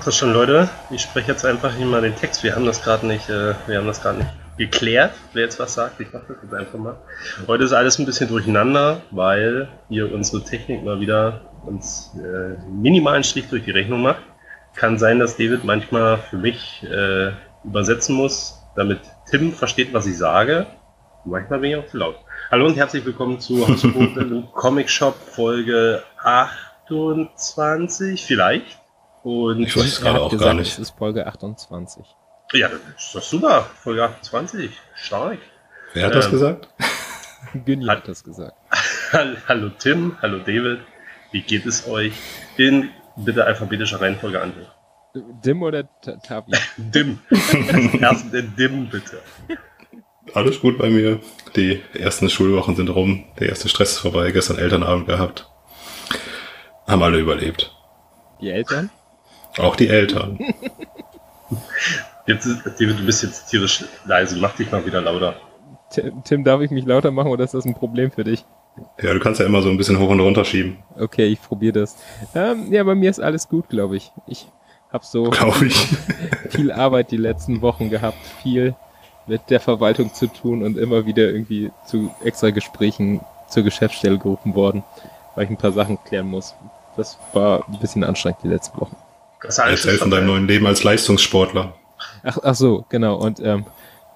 Ja, ich mach das schon, Leute. Ich spreche jetzt einfach hier mal den Text. Wir haben das gerade nicht, äh, wir haben das gerade nicht geklärt, wer jetzt was sagt. Ich mach das jetzt einfach mal. Heute ist alles ein bisschen durcheinander, weil hier unsere Technik mal wieder uns äh, minimalen Strich durch die Rechnung macht. Kann sein, dass David manchmal für mich äh, übersetzen muss, damit Tim versteht, was ich sage. Manchmal bin ich auch zu laut. Hallo und herzlich willkommen zu Comic Shop Folge 28 vielleicht. Und Ich weiß gerade auch gesagt, gar nicht. Es ist Folge 28. ja, das ist doch super. Folge 28. Stark. Wer hat das Ähm, gesagt? Günni Hat- das gesagt. Hallo Tim, hallo David. Wie geht es euch? In bitte alphabetischer Reihenfolge an. Dim oder Ta- Tavi? Dim. Erst den Dim, bitte. Alles gut bei mir. Die ersten Schulwochen sind rum. Der erste Stress ist vorbei. Gestern Elternabend gehabt. Haben alle überlebt. Die Eltern? Auch die Eltern. Jetzt ist, David, du bist jetzt tierisch leise. Mach dich mal wieder lauter. Tim, Tim, darf ich mich lauter machen oder ist das ein Problem für dich? Ja, du kannst ja immer so ein bisschen hoch und runter schieben. Okay, ich probiere das. Ähm, ja, bei mir ist alles gut, glaube ich. Ich habe so Glaube ich. viel Arbeit die letzten Wochen gehabt, viel mit der Verwaltung zu tun und immer wieder irgendwie zu extra Gesprächen zur Geschäftsstelle gerufen worden, weil ich ein paar Sachen klären muss. Das war ein bisschen anstrengend die letzten Wochen. Das ist alles Erzähl von deinem neuen Leben als Leistungssportler. Ach, ach so, genau. Und ähm,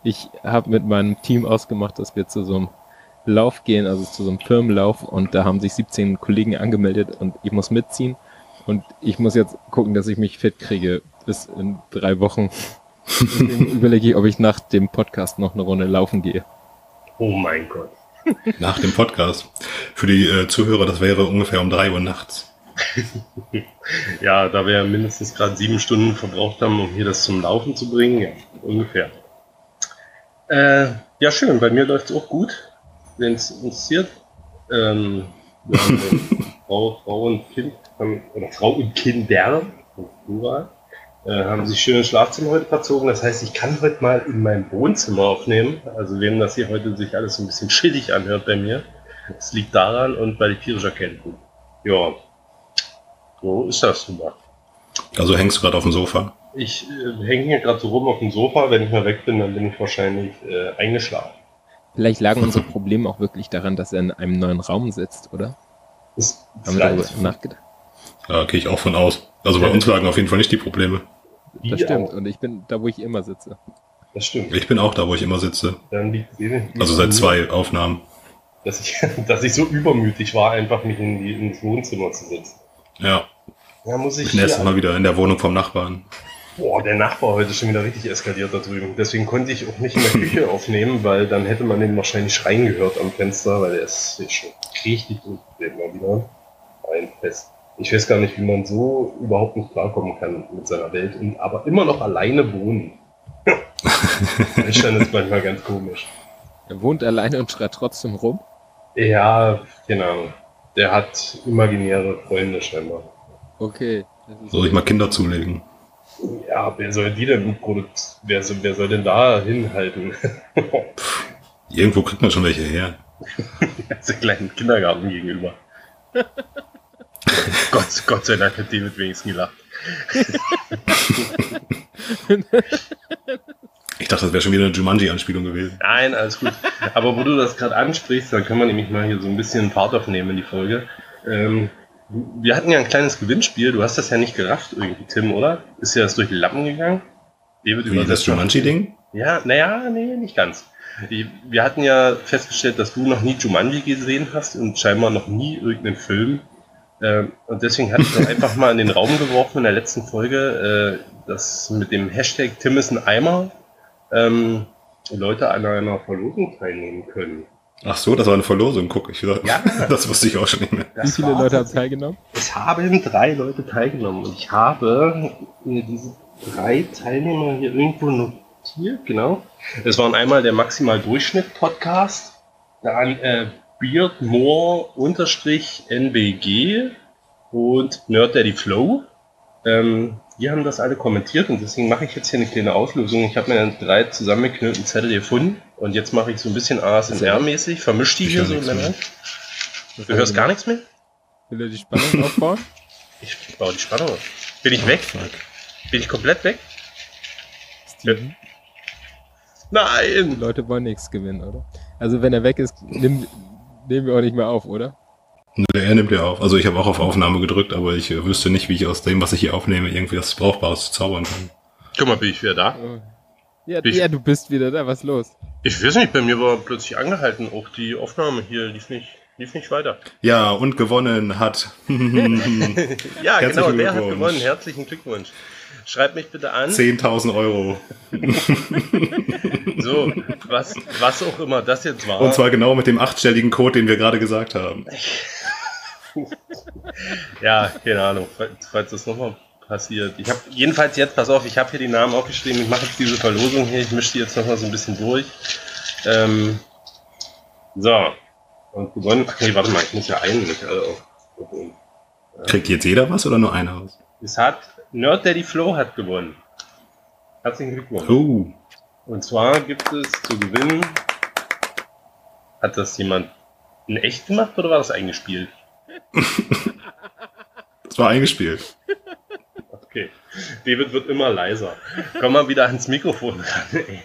ich habe mit meinem Team ausgemacht, dass wir zu so einem Lauf gehen, also zu so einem Firmenlauf. Und da haben sich 17 Kollegen angemeldet und ich muss mitziehen. Und ich muss jetzt gucken, dass ich mich fit kriege bis in drei Wochen. Überlege ich, ob ich nach dem Podcast noch eine Runde laufen gehe. Oh mein Gott. Nach dem Podcast. Für die äh, Zuhörer, das wäre ungefähr um drei Uhr nachts. Ja, da wir mindestens gerade sieben Stunden verbraucht haben, um hier das zum Laufen zu bringen, ja, ungefähr. Äh, ja, schön, bei mir läuft es auch gut, wenn es interessiert. Ähm, äh, Frau, Frau und Kind, haben, oder Frau und Kinder, Plural, äh, haben sich schön ins Schlafzimmer heute verzogen. Das heißt, ich kann heute mal in meinem Wohnzimmer aufnehmen. Also wem das hier heute sich alles so ein bisschen chillig anhört bei mir. Das liegt daran und weil ich tierisch erkältet Ja, so ist das nun mal. Also hängst du gerade auf dem Sofa. Ich äh, hänge hier gerade so rum auf dem Sofa. Wenn ich mal weg bin, dann bin ich wahrscheinlich äh, eingeschlafen. Vielleicht lagen unsere Probleme auch wirklich daran, dass er in einem neuen Raum sitzt, oder? Ist Haben wir darüber vielleicht- nachgedacht? Da gehe ich auch von aus. Also bei uns lagen auf jeden Fall nicht die Probleme. Die Das stimmt. auch. Und ich bin da, wo ich immer sitze. Das stimmt. Ich bin auch da, wo ich immer sitze. Dann liegt Also seit zwei Aufnahmen. Dass ich, dass ich so übermütig war, einfach mich in die, ins Wohnzimmer zu setzen. Ja. Ja, muss ich. Ich bin erst mal wieder in der Wohnung vom Nachbarn. Boah, der Nachbar heute schon wieder richtig eskaliert da drüben. Deswegen konnte ich auch nicht in der Küche aufnehmen, weil dann hätte man den wahrscheinlich schreien gehört am Fenster, weil der ist jetzt schon richtig durchgedreht mal wieder. Ein Fest. Ich weiß gar nicht, wie man so überhaupt nicht klarkommen kann mit seiner Welt und aber immer noch alleine wohnen. Deutschland ist manchmal ganz komisch. Er wohnt alleine und schreit trotzdem rum. Ja, keine Ahnung. Der hat imaginäre Freunde scheinbar. Okay. Soll ich mal Kinder zulegen? Ja, wer soll die denn produkt? Wer soll, wer soll denn da hinhalten? Irgendwo kriegt man schon welche her. Der kleinen Kindergarten gegenüber. Gott, Gott sei Dank hat David wenigstens gelacht. Ich dachte, das wäre schon wieder eine Jumanji-Anspielung gewesen. Nein, alles gut. Aber wo du das gerade ansprichst, dann können wir nämlich mal hier so ein bisschen Fahrt aufnehmen in die Folge. Ähm, wir hatten ja ein kleines Gewinnspiel. Du hast das ja nicht gerafft irgendwie, Tim, oder? Ist ja das durch die Lappen gegangen? David Wie das. Jumanji-Ding? Ja, naja, nee, nicht ganz. Wir hatten ja festgestellt, dass du noch nie Jumanji gesehen hast und scheinbar noch nie irgendeinen Film. Ähm, und deswegen hatte ich einfach mal in den Raum geworfen in der letzten Folge, äh, dass mit dem Hashtag Tim ist ein Eimer ähm, Leute an einer Verlosung teilnehmen können. Ach so, das war eine Verlosung. Guck, ich Ja. das wusste ich auch schon nicht mehr. Wie viele Leute haben teilgenommen? Es haben drei Leute teilgenommen und ich habe diese drei Teilnehmer hier irgendwo notiert, genau. Es waren einmal der Maximal Durchschnitt Podcast, dann äh, Beardmore unterstrich NBG und Nerd Daddy Flow. Ähm, die haben das alle kommentiert und deswegen mache ich jetzt hier eine kleine Auflösung. Ich habe mir drei zusammengeknüllten Zettel gefunden und jetzt mache ich so ein bisschen ASMR-mäßig, vermischt die Ich hier so. Du hörst gar nichts mehr? Will er die Spannung aufbauen? Ich baue die Spannung auf. Bin ich weg? Fuck. Bin ich komplett weg? Steven? Die Nein! Leute wollen nichts gewinnen, oder? Also wenn er weg ist, nimm, nehmen wir auch nicht mehr auf, oder? Er nimmt ja auf. Also ich habe auch auf Aufnahme gedrückt, aber ich äh, wüsste nicht, wie ich aus dem, was ich hier aufnehme, irgendwie was Brauchbares zaubern kann. Guck mal, bin ich wieder da? Oh. Ja, Ich- ja, du bist wieder da, was ist los? Ich weiß nicht, bei mir war plötzlich angehalten. Auch die Aufnahme hier lief nicht, lief nicht weiter. Ja, und gewonnen hat. Ja, genau, der hat gewonnen. Herzlichen Glückwunsch. Schreibt mich bitte an. 10.000 Euro. So, was, was auch immer das jetzt war. Und zwar genau mit dem achtstelligen Code, den wir gerade gesagt haben. Ja, keine Ahnung, falls, das nochmal passiert. Ich habe jedenfalls jetzt, pass auf, ich habe hier die Namen aufgeschrieben. Ich mache jetzt diese Verlosung hier. Ich mische die jetzt nochmal so ein bisschen durch. Ähm, so. Und gewonnen. Ach nee, warte mal, ich muss ja einen nicht alle auf. Kriegt jetzt jeder was oder nur einer was? Es hat Nerd Daddy Flow hat gewonnen. Herzlichen Glückwunsch. Oh, Und zwar gibt es zu gewinnen. Hat das jemand in echt gemacht oder war das eingespielt? Das war eingespielt. Okay. David wird immer leiser. Komm mal wieder ans Mikrofon ran. Ey.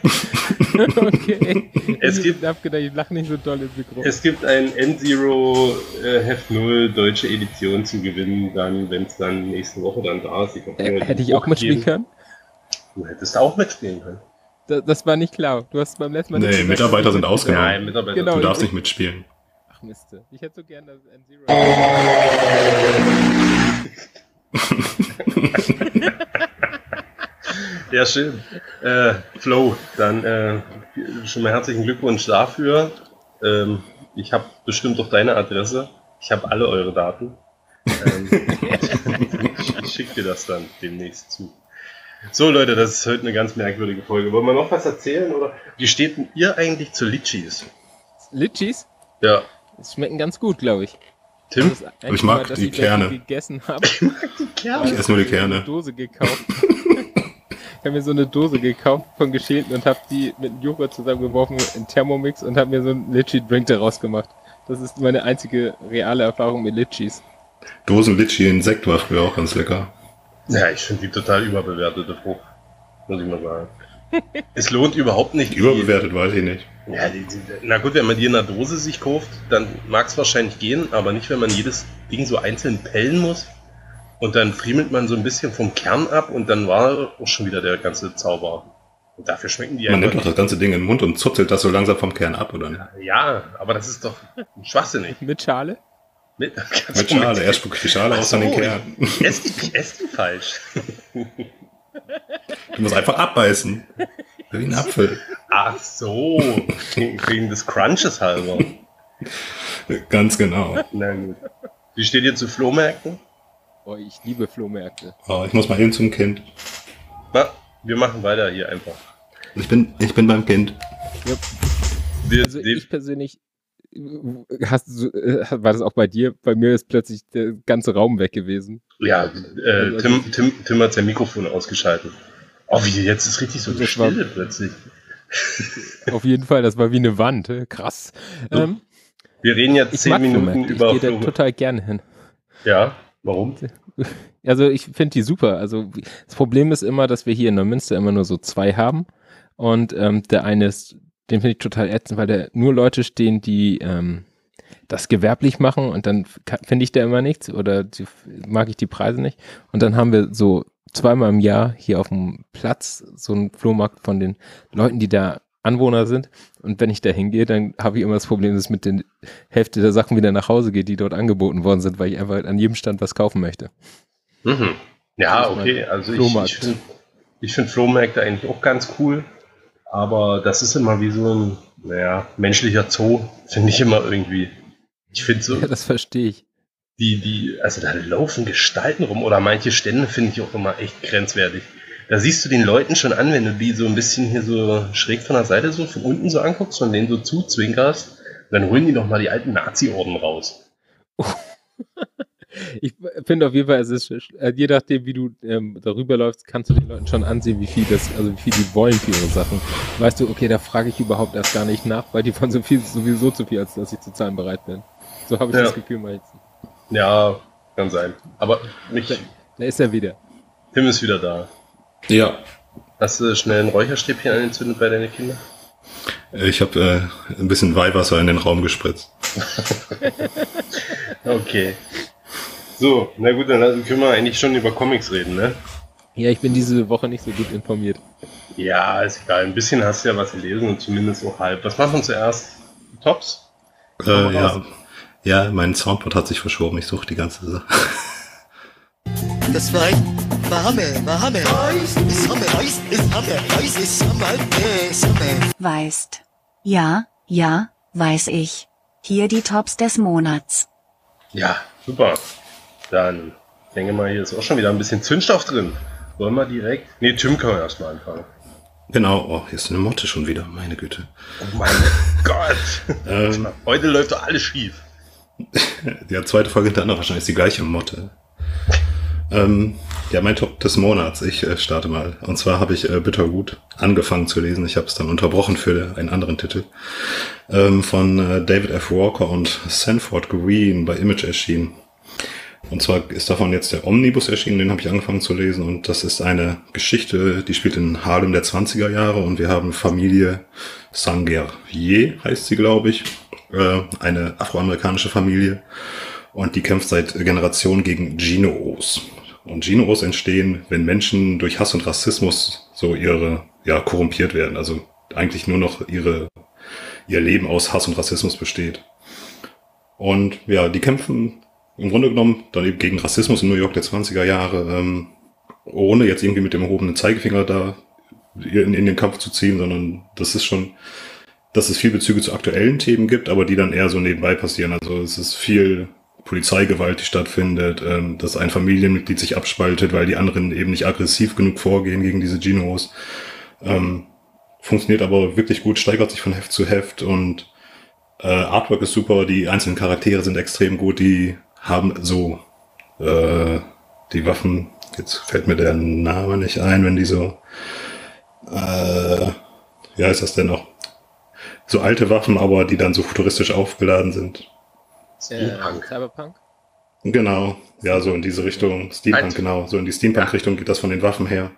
okay. Es ich gibt- ich lach nicht so doll ins Mikro. Es gibt ein N-Zero äh, Heft 0 deutsche Edition zu gewinnen, dann, wenn es dann nächste Woche dann da ist. Ich hab äh, hätte ich auch mitspielen können? Du hättest auch mitspielen können. Das, das war nicht klar. Du hast beim letzten Mal Nee, Mitarbeiter sind ausgenommen. Nein, Mitarbeiter. Genau. Du darfst nicht mitspielen. Ach Miste. Ich hätte so gern das N-Zero. Ja, schön. Äh, Flo, dann äh, schon mal herzlichen Glückwunsch dafür. Ähm, ich habe bestimmt auch deine Adresse. Ich habe alle eure Daten. Ähm, ich schicke dir das dann demnächst zu. So Leute, das ist heute eine ganz merkwürdige Folge. Wollen wir noch was erzählen? Oder wie steht denn ihr eigentlich zu Litchis? Litchis? Ja, Es schmecken ganz gut, glaube ich. Tim? Einzige Ich mag Mal, die ich Kerne. gegessen habe. Ich esse nur die eine Kerne. Dose gekauft. ich habe mir so eine Dose gekauft von geschälten und habe die mit Joghurt zusammengeworfen in Thermomix und habe mir so einen Litchi-Drink daraus gemacht. Das ist meine einzige reale Erfahrung mit Litchis. Dosenlitschi in Sekt war früher auch ganz lecker. Ja, ich finde die total überbewertete Frucht. Muss ich mal sagen. Es lohnt überhaupt nicht. die- Überbewertet, weiß ich nicht. Ja, die, die, na gut, wenn man die in einer Dose sich kauft, dann mag es wahrscheinlich gehen, aber nicht, wenn man jedes Ding so einzeln pellen muss. Und dann friemelt man so ein bisschen vom Kern ab und dann war auch schon wieder der ganze Zauber. Und dafür schmecken die Man nimmt doch das ganze Ding in den Mund und zutzelt das so langsam vom Kern ab, oder nicht? Ja, aber das ist doch schwachsinnig. Mit Schale? Mit, Mit Schale. Erst spuckt die Schale Ach aus, dann den so, Kern. Ich die, ich ess die falsch. Du musst einfach abbeißen. Wie ein Apfel. Ach so, wegen des Crunches halber. Ganz genau. Na gut. Wie steht ihr zu Flohmärkten? Oh, ich liebe Flohmärkte. Oh, ich muss mal eben zum Kind. Na, wir machen weiter hier einfach. Ich bin, ich bin beim Kind. Wir, Also ich persönlich, hast äh, war das auch bei dir? Bei mir ist plötzlich der ganze Raum weg gewesen. ja, äh, Tim, Tim, Tim hat sein Mikrofon ausgeschaltet. Oh, wie, jetzt ist richtig so Das war- still plötzlich. Auf jeden Fall, das war wie eine Wand. Krass. Ähm, Wir reden jetzt ich zehn Minuten Flohmärkte. über Ich gehe da total gerne hin. Ja, warum? Also ich finde die super. Also das Problem ist immer, dass wir hier in Neumünster immer nur so zwei haben. Und ähm, der eine ist, den finde ich total ätzend, weil da nur Leute stehen, die ähm, das gewerblich machen und dann finde ich da immer nichts oder die, mag ich die Preise nicht. Und dann haben wir so zweimal im Jahr hier auf dem Platz so einen Flohmarkt von den Leuten, die da Anwohner sind. Und wenn ich da hingehe, dann habe ich immer das Problem, dass mit den Hälfte der Sachen wieder nach Hause geht, die dort angeboten worden sind, weil ich einfach an jedem Stand was kaufen möchte. Mhm. Ja, okay. Also ich, Flohmarkt. ich finde ich find Flohmärkte eigentlich auch ganz cool. Aber das ist immer wie so ein, naja, menschlicher Zoo, finde ich immer irgendwie. Ich finde so, Ja, das verstehe ich. die, die, also da laufen Gestalten rum oder manche Stände finde ich auch immer echt grenzwertig. da siehst du den Leuten schon an, wenn du die so ein bisschen hier so schräg von der Seite so von unten so anguckst und denen so zuzwinkerst, dann holen die doch mal die alten Nazi-Orden raus. Ich finde auf jeden Fall, es ist, äh, je nachdem, wie du ähm, darüber läufst, kannst du den Leuten schon ansehen, wie viel das, also wie viel die wollen für ihre Sachen. Weißt du, okay, da frage ich überhaupt erst gar nicht nach, weil die von so viel sowieso zu viel, als dass ich zu zahlen bereit bin. So habe ich Ja. das Gefühl mal jetzt. Ja, kann sein. Aber mich, Da ist er wieder. Tim ist wieder da. Ja, Hast du schnell ein Räucherstäbchen angezündet bei deinen Kindern? ich habe äh, ein bisschen Weihwasser in den Raum gespritzt. Okay. So, na gut, dann können wir eigentlich schon über Comics reden, ne? Ja, ich bin diese Woche nicht so gut informiert. Ja, ist egal. Ein bisschen hast du ja was gelesen und zumindest auch halb. Was machen wir zuerst? Tops? Äh, ja, ja, mein Soundboard hat sich verschoben. Ich suche die ganze Sache. Das war ist Hammer. Weißt. Ja, ja, weiß ich. Hier die Tops des Monats. Ja, super. Dann, denke mal, hier ist auch schon wieder ein bisschen Zündstoff drin. Wollen wir direkt? Ne, Tim kann wir erstmal anfangen. Genau, oh, hier ist eine Motte schon wieder, meine Güte. Oh mein Gott. Ähm, Heute läuft doch alles schief. die zweite Folge hintereinander wahrscheinlich ist die gleiche Motte. Ähm, ja, mein Top des Monats. Ich äh, starte mal. Und zwar habe ich äh, Bittergut angefangen zu lesen. Ich habe es dann unterbrochen für einen anderen Titel. Ähm, von äh, David F. Walker und Sanford Green bei Image erschienen. Und zwar ist davon jetzt der Omnibus erschienen, den habe ich angefangen zu lesen. Und das ist eine Geschichte, die spielt in Harlem der 20er Jahre. Und wir haben Familie Sanguerrier, heißt sie, glaube ich. Äh, eine afroamerikanische Familie. Und die kämpft seit Generationen gegen Ginos. Und Ginos entstehen, wenn Menschen durch Hass und Rassismus so ihre, ja, korrumpiert werden. Also eigentlich nur noch ihre, ihr Leben aus Hass und Rassismus besteht. Und ja, die kämpfen im Grunde genommen dann eben gegen Rassismus in New York der 20er Jahre, ähm, ohne jetzt irgendwie mit dem erhobenen Zeigefinger da in, in den Kampf zu ziehen, sondern das ist schon, dass es viel Bezüge zu aktuellen Themen gibt, aber die dann eher so nebenbei passieren. Also es ist viel Polizeigewalt, die stattfindet, ähm, dass ein Familienmitglied sich abspaltet, weil die anderen eben nicht aggressiv genug vorgehen gegen diese Genos. Ähm, funktioniert aber wirklich gut, steigert sich von Heft zu Heft und äh, Artwork ist super, die einzelnen Charaktere sind extrem gut, die haben so äh, die Waffen, jetzt fällt mir der Name nicht ein, wenn die so äh, wie heißt das denn noch? So alte Waffen, aber die dann so futuristisch aufgeladen sind. Steampunk. Äh, Cyberpunk? Genau, ja, so in diese Richtung. Steampunk, Alt. genau. So in die Steampunk-Richtung geht das von den Waffen her.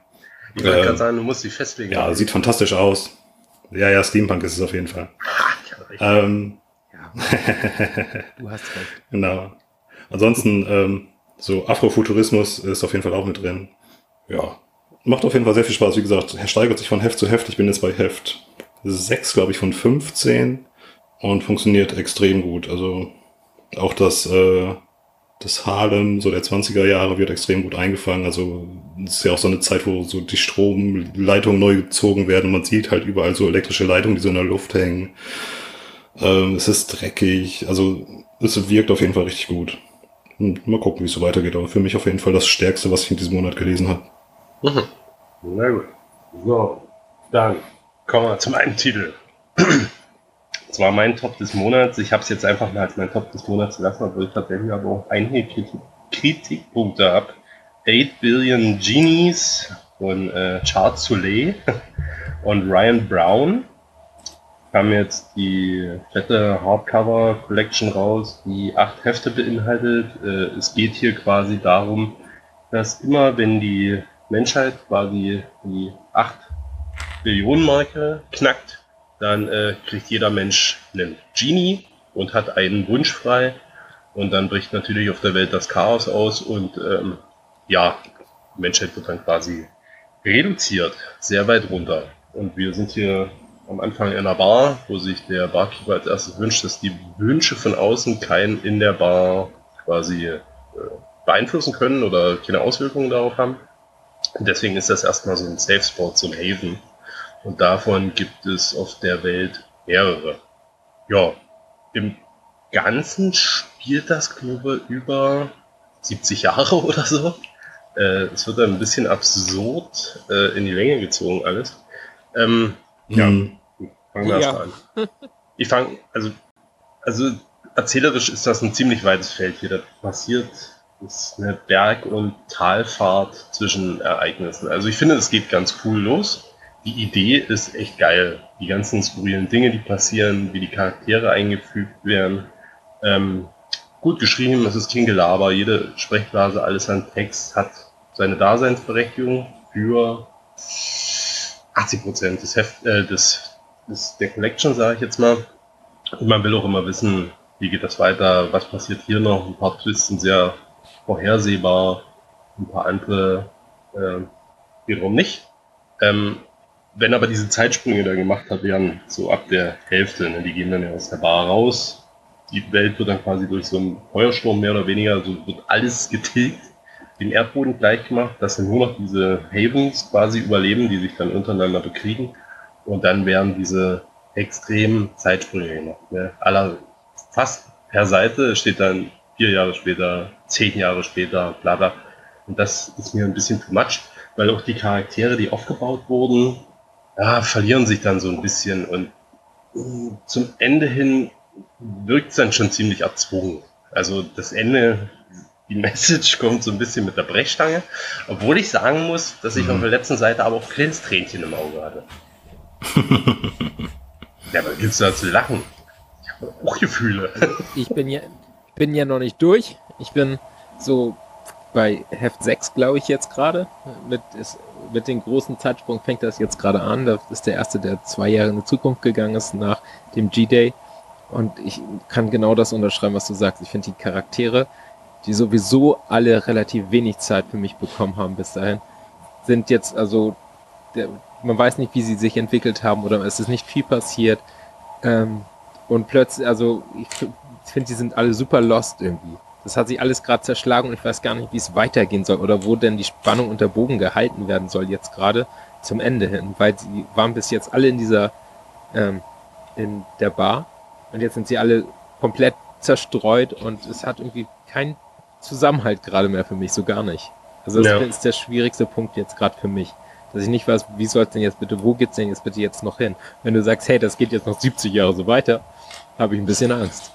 Ich wollte Äh, gerade sagen, du musst dich festlegen. Ja, sieht fantastisch aus. Ja, ja, Steampunk ist es auf jeden Fall. Ich hab recht. Ähm, Du hast recht. genau. Ansonsten, ähm, so Afrofuturismus ist auf jeden Fall auch mit drin. Ja, macht auf jeden Fall sehr viel Spaß. Wie gesagt, er steigert sich von Heft zu Heft. Ich bin jetzt bei Heft 6, glaube ich, von 15 und funktioniert extrem gut. Also auch das, äh, das Harlem, so der 20er Jahre, wird extrem gut eingefangen. Also es ist ja auch so eine Zeit, wo so die Stromleitungen neu gezogen werden. Man sieht halt überall so elektrische Leitungen, die so in der Luft hängen. Ähm, es ist dreckig. Also es wirkt auf jeden Fall richtig gut. Und mal gucken, wie es so weitergeht. Aber für mich auf jeden Fall das Stärkste, was ich in diesem Monat gelesen habe. Mhm. Na gut. So, dann kommen wir zum einen Titel. Das war mein Top des Monats. Ich habe es jetzt einfach mal als mein Top des Monats gelassen, obwohl ich tatsächlich aber auch einige Kritik Kritikpunkte habe. 8 Billion Genies von äh, Charles Soule und Ryan Brown kam jetzt die fette Hardcover Collection raus, die acht Hefte beinhaltet. Äh, es geht hier quasi darum, dass immer wenn die Menschheit quasi die 8 Billionen Marke knackt, dann äh, kriegt jeder Mensch einen Genie und hat einen Wunsch frei. Und dann bricht natürlich auf der Welt das Chaos aus und ähm, ja, die Menschheit wird dann quasi reduziert, sehr weit runter. Und wir sind hier am Anfang in einer Bar, wo sich der Barkeeper als erstes wünscht, dass die Wünsche von außen keinen in der Bar quasi äh, beeinflussen können oder keine Auswirkungen darauf haben. Und deswegen ist das erstmal so ein Safe Spot, so ein Haven. Und davon gibt es auf der Welt mehrere. Ja, im Ganzen spielt das, glaube ich, über 70 Jahre oder so. Äh, es wird dann ein bisschen absurd äh, in die Länge gezogen alles. Ähm, ja, Mhm. Fangen wir Ja. an. Ich fange, also, also erzählerisch ist das ein ziemlich weites Feld hier. Da passiert ist eine Berg- und Talfahrt zwischen Ereignissen. Also ich finde, es geht ganz cool los. Die Idee ist echt geil. Die ganzen skurrilen Dinge, die passieren, wie die Charaktere eingefügt werden. Ähm, gut geschrieben, es ist kein Gelaber. Jede Sprechblase, alles an Text hat seine Daseinsberechtigung für 80 Prozent des, Heft, äh, des, des der Collection, sage ich jetzt mal. Und man will auch immer wissen, wie geht das weiter, was passiert hier noch. Ein paar Twists sind sehr vorhersehbar, ein paar andere äh, wiederum nicht. Ähm, wenn aber diese Zeitsprünge da gemacht hat, werden so ab der Hälfte, ne, die gehen dann ja aus der Bar raus. Die Welt wird dann quasi durch so einen Feuersturm mehr oder weniger, so wird alles getilgt, dem Erdboden gleich gemacht, dass dann nur noch diese Havens quasi überleben, die sich dann untereinander bekriegen. Und dann werden diese extremen Zeitsprünge gemacht. Ne? Aller, fast per Seite steht dann vier Jahre später, zehn Jahre später, bla bla. Und das ist mir ein bisschen too much, weil auch die Charaktere, die aufgebaut wurden, ja, verlieren sich dann so ein bisschen und mh, zum Ende hin wirkt es dann schon ziemlich erzwungen. Also das Ende, die Message kommt so ein bisschen mit der Brechstange, obwohl ich sagen muss, dass ich Mhm. auf der letzten Seite aber auch ein kleines Tränchen im Auge hatte. Ja, aber gibt's da zu lachen? Ich habe auch Gefühle. ich bin ja, bin ja noch nicht durch. Ich bin so bei Heft 6, glaube ich, jetzt gerade. Mit, mit dem großen Zeitsprung fängt das jetzt gerade an. Das ist der erste, der zwei Jahre in die Zukunft gegangen ist nach dem G-Day. Und ich kann genau das unterschreiben, was du sagst. Ich finde die Charaktere, die sowieso alle relativ wenig Zeit für mich bekommen haben bis dahin, sind jetzt also, der, man weiß nicht, wie sie sich entwickelt haben oder es ist nicht viel passiert. Ähm, und plötzlich, also ich finde, die sind alle super lost irgendwie. Das hat sich alles gerade zerschlagen und ich weiß gar nicht, wie es weitergehen soll oder wo denn die Spannung und der Bogen gehalten werden soll jetzt gerade zum Ende hin, weil sie waren bis jetzt alle in dieser, ähm, in der Bar und jetzt sind sie alle komplett zerstreut und es hat irgendwie keinen Zusammenhalt gerade mehr für mich, so gar nicht. Also das Ja. ist der schwierigste Punkt jetzt gerade für mich. Dass ich nicht weiß, wie soll es denn jetzt bitte, wo geht's denn jetzt bitte jetzt noch hin? Wenn du sagst, hey, das geht jetzt noch 70 Jahre so weiter, habe ich ein bisschen Angst.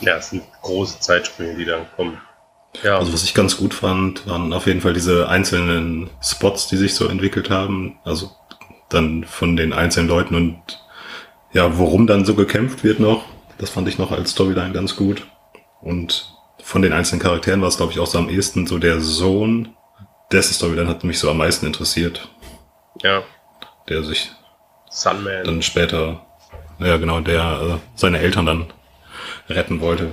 Ja, es sind große Zeitsprünge, die dann kommen. Ja, Also was ich ganz gut fand, waren auf jeden Fall diese einzelnen Spots, die sich so entwickelt haben. Also dann von den einzelnen Leuten und ja, worum dann so gekämpft wird noch. Das fand ich noch als Storyline ganz gut. Und von den einzelnen Charakteren war es, glaube ich, auch so am ehesten so der Sohn. Dessen Storyline hat mich so am meisten interessiert. ja, Der sich Sunman. dann später, ja genau, der äh, seine Eltern dann retten wollte.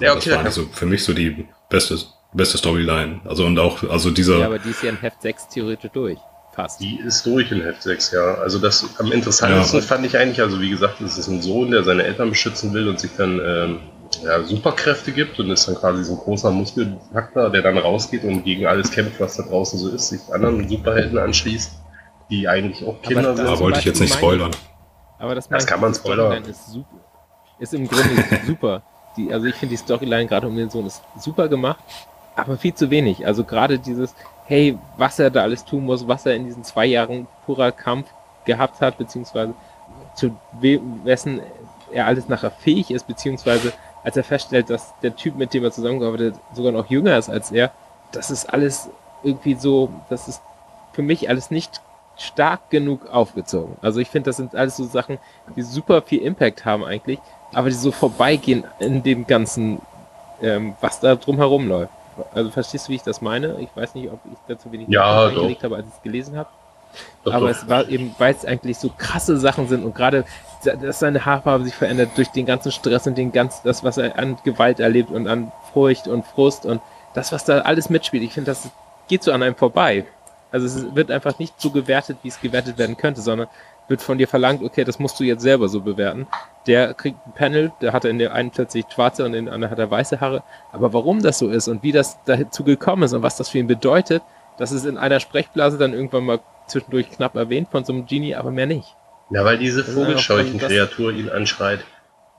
Ja, das okay. war also für mich so die beste, beste Storyline. Also und auch, also dieser, Ja, aber die ist ja in Heft 6 theoretisch durch. Fast. Die ist durch in Heft 6, ja. Also das am interessantesten Ja. fand ich eigentlich, also wie gesagt, es ist ein Sohn, der seine Eltern beschützen will und sich dann ähm, ja, Superkräfte gibt und ist dann quasi so ein großer Muskelpacker, der dann rausgeht und gegen alles kämpft, was da draußen so ist, sich anderen Superhelden anschließt, die eigentlich auch Kinder das- sind. da wollte ich jetzt nicht spoilern. Aber das, Das kann man spoilern. Ist, super, ist im Grunde super. Die, also ich finde die Storyline gerade um den Sohn ist super gemacht, aber viel zu wenig. Also gerade dieses, hey, was er da alles tun muss, was er in diesen zwei Jahren purer Kampf gehabt hat, beziehungsweise zu we wessen er alles nachher fähig ist, beziehungsweise als er feststellt, dass der Typ, mit dem er zusammengearbeitet hat, sogar noch jünger ist als er, das ist alles irgendwie so, das ist für mich alles nicht stark genug aufgezogen. Also ich finde, das sind alles so Sachen, die super viel Impact haben eigentlich, aber die so vorbeigehen in dem ganzen, ähm, was da drumherum läuft. Also verstehst du, wie ich das meine? Ich weiß nicht, ob ich dazu wenig Ja, habe, als ich es gelesen habe. Doch, aber doch. es war eben, weil es eigentlich so krasse Sachen sind und gerade, dass seine Haarfarbe sich verändert durch den ganzen Stress und den ganz, das, was er an Gewalt erlebt und an Furcht und Frust und das, was da alles mitspielt. Ich finde, das geht so an einem vorbei. Also es wird einfach nicht so gewertet, wie es gewertet werden könnte, sondern wird von dir verlangt, okay, das musst du jetzt selber so bewerten. Der kriegt ein Panel, der hat in der einen plötzlich schwarze und in der anderen hat er weiße Haare. Aber warum das so ist und wie das dazu gekommen ist und was das für ihn bedeutet, das ist in einer Sprechblase dann irgendwann mal zwischendurch knapp erwähnt von so einem Genie, aber mehr nicht. Ja, weil diese Das ist einfach- vogelscheuchen also das- Kreatur ihn anschreit.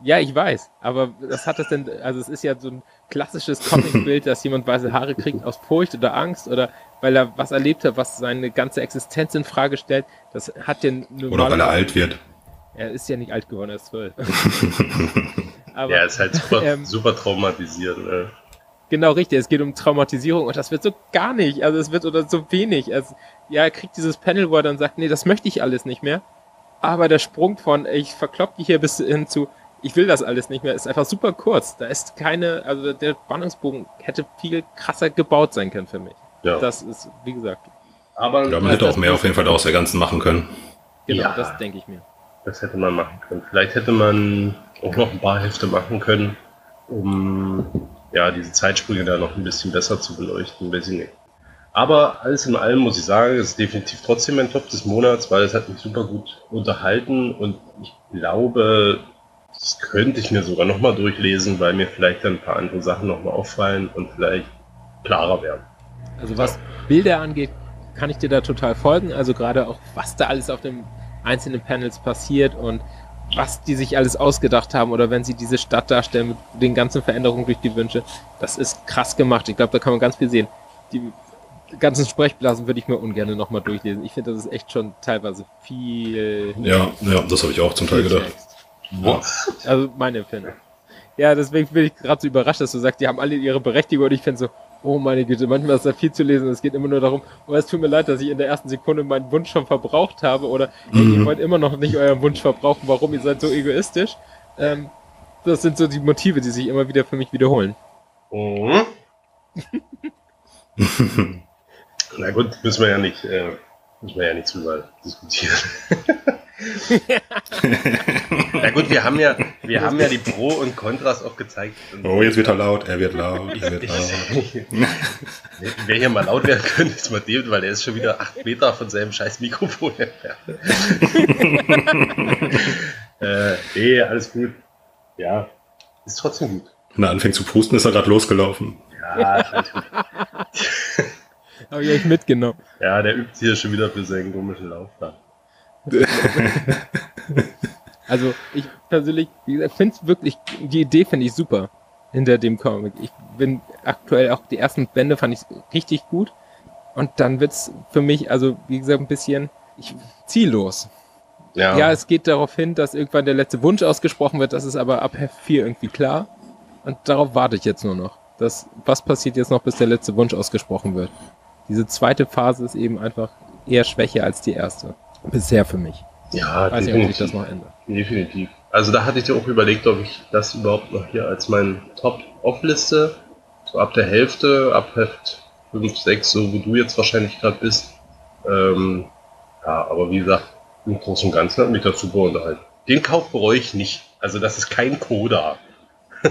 Ja, ich weiß, aber was hat das denn, also es ist ja so ein klassisches Comic-Bild, dass jemand weiße Haare kriegt aus Furcht oder Angst oder weil er was erlebt hat, was seine ganze Existenz in Frage stellt. Das hat den Oder weil er alt wird. Er ist ja nicht alt geworden, er ist zwölf. aber, Ja, ist halt super, ähm, super traumatisiert. Ne? Genau, richtig. Es geht um Traumatisierung und das wird so gar nicht. Also es wird oder so wenig. Also, ja, er kriegt dieses Panel, wo er dann sagt, nee, das möchte ich alles nicht mehr. Aber der Sprung von, ich verklopp dich hier bis hin zu, ich will das alles nicht mehr, ist einfach super kurz. Da ist keine, also der Spannungsbogen hätte viel krasser gebaut sein können für mich. Ja. Das ist, wie gesagt, Aber Ja, man hätte auch mehr auf jeden Fall aus der ganzen machen können. genau, Ja. das denke ich mir. Das hätte man machen können. Vielleicht hätte man auch noch ein paar Hefte machen können, um ja, diese Zeitsprünge da noch ein bisschen besser zu beleuchten, weiß ich nicht. Aber alles in allem muss ich sagen, es ist definitiv trotzdem mein Top des Monats, weil es hat mich super gut unterhalten und ich glaube, das könnte ich mir sogar nochmal durchlesen, weil mir vielleicht dann ein paar andere Sachen nochmal auffallen und vielleicht klarer werden. Also was Bilder angeht, kann ich dir da total folgen. Also gerade auch, was da alles auf den einzelnen Panels passiert und was die sich alles ausgedacht haben oder wenn sie diese Stadt darstellen mit den ganzen Veränderungen durch die Wünsche. Das ist krass gemacht. Ich glaube, da kann man ganz viel sehen. Die ganzen Sprechblasen würde ich mir ungern nochmal durchlesen. Ich finde, das ist echt schon teilweise viel. Ja, ja, das habe ich auch zum Teil gedacht. Text. Also meine Empfindung. Ja, deswegen bin ich gerade so überrascht, dass du sagst, die haben alle ihre Berechtigung und ich finde so, oh meine Güte, manchmal ist da viel zu lesen. Es geht immer nur darum, oh, es tut mir leid, dass ich in der ersten Sekunde meinen Wunsch schon verbraucht habe oder hey, ihr wollt immer noch nicht euren Wunsch verbrauchen, warum ihr seid so egoistisch. Ähm, das sind so die Motive, die sich immer wieder für mich wiederholen. Mhm. Na gut, müssen wir ja nicht, äh, müssen wir ja nicht drüber diskutieren. Na gut, wir haben ja, wir haben ja die Pro und Kontras auch gezeigt. Oh, jetzt wird er laut, er wird laut, er wird laut. Wer hier mal laut werden könnte, ist mal David, weil der ist schon wieder acht Meter von seinem scheiß Mikrofon entfernt. äh, nee, alles gut. Ja, ist trotzdem gut. Wenn er anfängt zu pusten, ist er gerade losgelaufen. Ja, ist alles gut. Habe ich euch mitgenommen. ja, der übt hier schon wieder für seinen komischen Lauf da. Also ich persönlich, finde es wirklich, die Idee finde ich super hinter dem Comic. Ich bin aktuell auch die ersten Bände fand ich richtig gut. Und dann wird's für mich, also wie gesagt, ein bisschen ich, ziellos. Ja, Ja, es geht darauf hin, dass irgendwann der letzte Wunsch ausgesprochen wird. Das ist aber ab Heft 4 irgendwie klar. Und darauf warte ich jetzt nur noch. Das, was passiert jetzt noch, bis der letzte Wunsch ausgesprochen wird? Diese zweite Phase ist eben einfach eher schwächer als die erste. Bisher für mich. ja Weiß nicht, ob sich definitiv. das noch ändert. Definitiv. Also da hatte ich dir auch überlegt, ob ich das überhaupt noch hier als mein Top aufliste. So ab der Hälfte, ab Heft 5, 6, so wo du jetzt wahrscheinlich gerade bist. Ähm, ja, aber wie gesagt, im Großen und Ganzen hat mich das super unterhalten. Den Kauf bereue ich nicht. Also das ist kein Coda.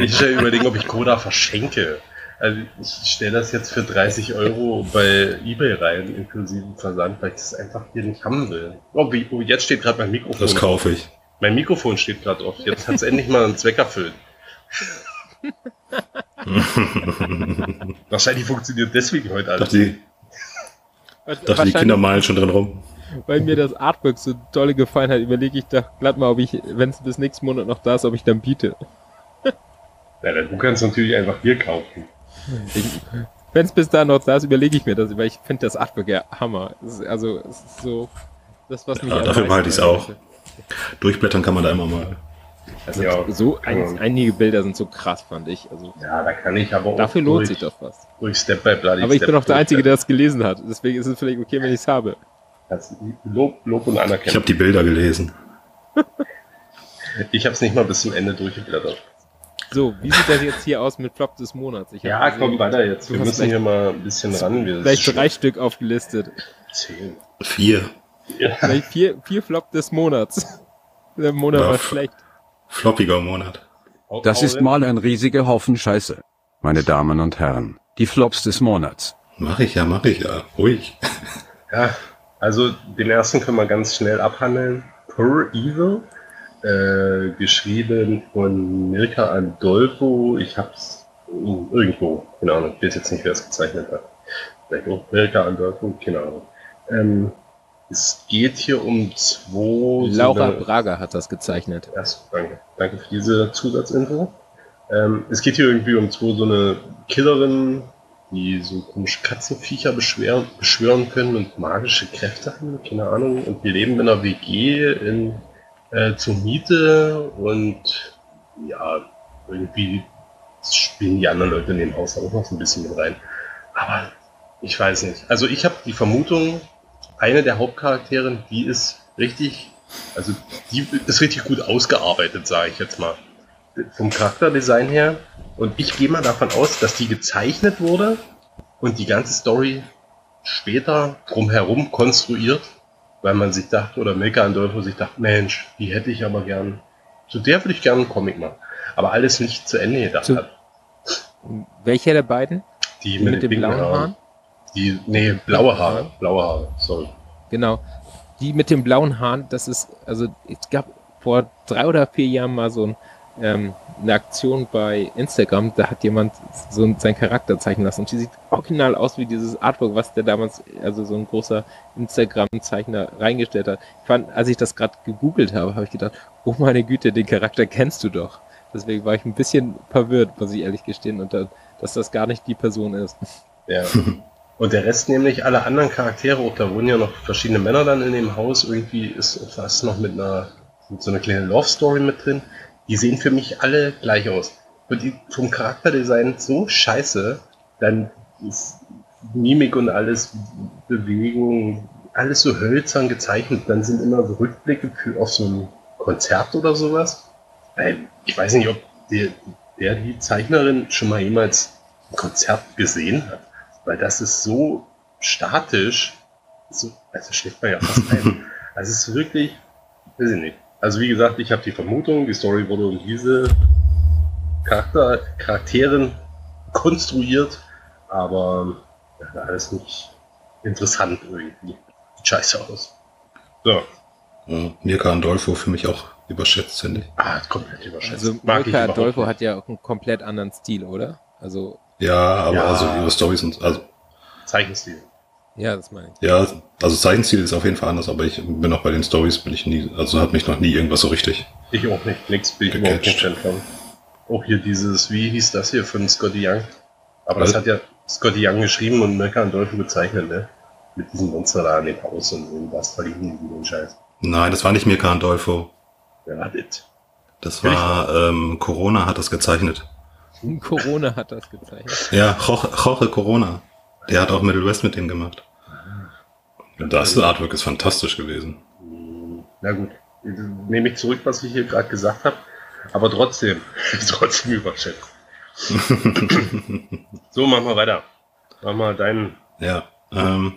ich überlegen, ob ich Coda verschenke. Also ich stelle das jetzt für 30 Euro bei Ebay rein, inklusive Versand, weil ich das einfach hier nicht haben will. Oh, wie, oh jetzt steht gerade mein Mikrofon. Das kaufe ich. Mein Mikrofon steht gerade auf. Jetzt hat es endlich mal einen Zweck erfüllt. Wahrscheinlich funktioniert deswegen heute alles. Dachte die, dachte die Wahrscheinlich- Kinder malen schon drin rum. weil mir das Artwork so dolle gefallen hat, überlege ich da glatt mal, ob ich, wenn es bis nächsten Monat noch da ist, ob ich dann biete. Ja, du kannst natürlich einfach hier kaufen. Wenn es bis da noch da ist, überlege ich mir das, weil ich finde das Artwork ja Hammer. Es ist, also es ist so das, was mich Ja, dafür behalte ich's auch. interessiert. Durchblättern kann man da immer mal. Also Ja, so ein, man. einige Bilder sind so krass, fand ich. Also Ja, da kann ich aber auch dafür lohnt durch, sich das fast. durch Step by Bloody Aber ich Step bin auch der. Einzige, der das gelesen hat. Deswegen ist es vielleicht okay, wenn ich es habe. Das Lob, Lob und Ich Anerkennung. habe die Bilder gelesen. Ich habe es nicht mal bis zum Ende durchgeblättert. So, wie sieht das jetzt hier aus mit Flop des Monats? Ja, gesehen, komm weiter jetzt. Wir müssen hier mal ein bisschen ran. Wir Gleich drei Stück aufgelistet. zehn. Vier. Ja. Gleich vier, vier Flop des Monats. Der Monat Ja, war schlecht. Floppiger Monat. Das ist mal ein riesiger Haufen Scheiße. Meine Damen und Herren, die Flops des Monats. Mach ich ja, mach ich ja. Ruhig. Ja, also den ersten können wir ganz schnell abhandeln. Per Evil, äh, geschrieben von Mirka Andolfo. Ich hab's irgendwo, keine Ahnung, ich weiß jetzt nicht, wer es gezeichnet hat. Vielleicht auch Mirka Andolfo, keine Ahnung. Ähm, Es geht hier um zwei. Laura so Braga hat das gezeichnet. Erst, danke. Danke für diese Zusatzinfo. Ähm, es geht hier irgendwie um zwei so eine Killerin, die so komische Katzenviecher beschweren, beschwören können und magische Kräfte haben, keine Ahnung. Und wir leben in einer WG in, äh, zur Miete und ja, irgendwie spielen die anderen Leute in dem Haus auch noch so ein bisschen mit rein. Aber ich weiß nicht. Also ich habe die Vermutung, eine der Hauptcharaktere, die ist richtig, also die ist richtig gut ausgearbeitet, sage ich jetzt mal. Vom Charakterdesign her. Und ich gehe mal davon aus, dass die gezeichnet wurde und die ganze Story später drumherum konstruiert, weil man sich dachte, oder Milka und Dolpho sich dachte, Mensch, die hätte ich aber gern, zu der würde ich gerne einen Comic machen. Aber alles nicht zu Ende gedacht Zu- hat. Welcher der beiden? Die, Die mit den pinken blauen Haaren? Die, nee, blaue Haare. Blaue Haare, sorry. Genau. Die mit den blauen Haaren, das ist, also es gab vor drei oder vier Jahren mal so ein, ähm, eine Aktion bei Instagram, da hat jemand so ein- seinen Charakter zeichnen lassen und die sieht original aus wie dieses Artwork, was der damals, also so ein großer Instagram-Zeichner reingestellt hat. Ich fand, als ich das gerade gegoogelt habe, habe ich gedacht, oh meine Güte, den Charakter kennst du doch. Deswegen war ich ein bisschen verwirrt, muss ich ehrlich gestehen, und dann, dass das gar nicht die Person ist. Ja. Und der Rest nämlich, alle anderen Charaktere, auch da wohnen ja noch verschiedene Männer dann in dem Haus, irgendwie ist fast noch mit einer, mit so einer kleinen Love Story mit drin. Die sehen für mich alle gleich aus. Und die vom Charakterdesign so scheiße, dann ist Mimik und alles, Bewegung, alles so hölzern gezeichnet. Dann sind immer so Rückblicke für, auf so ein Konzert oder sowas. Weil Ich weiß nicht, ob der, der die Zeichnerin schon mal jemals ein Konzert gesehen hat. Weil das ist so statisch, so, also schlägt man ja fast ein. Also es ist wirklich, weiß ich nicht. Also wie gesagt, ich habe die Vermutung, die Story wurde um diese Charakter, Charakteren konstruiert, aber ja, alles nicht interessant irgendwie. Sieht scheiße aus. So, Äh, Mirka Andolfo für mich auch überschätzt, finde ich. ah, komplett überschätzt. Also Mag Adolfo nicht. hat ja auch einen komplett anderen Stil, oder? Also, Ja, aber Ja. also ihre Storys sind, also Zeichenstil. Ja, das meine ich. ja, also Zeichenstil ist auf jeden Fall anders, aber ich bin auch bei den Stories bin ich nie, also hat mich noch nie irgendwas so richtig. Ich auch nicht. Nix bin ich überhaupt nicht Fan von. Auch hier dieses, wie hieß das hier von Scotty Young? Aber das Was? hat ja Scotty Young geschrieben und Mirka Andolfo gezeichnet, ne? Mit diesem Monster da an dem Haus und so, was verlieben die den Scheiß. Nein, das war nicht Mirka Andolfo. Wer war das? Das war, ähm, Corona hat das gezeichnet. Corona hat das gezeichnet. Ja, Jorge, Jorge Corona. Der hat auch Middle West mit dem gemacht. Und das Artwork ist fantastisch gewesen. Na gut, nehme ich zurück, was ich hier gerade gesagt habe. Aber trotzdem, trotzdem überschätzt. so, machen wir weiter. Mach mal deinen. Ja, ähm,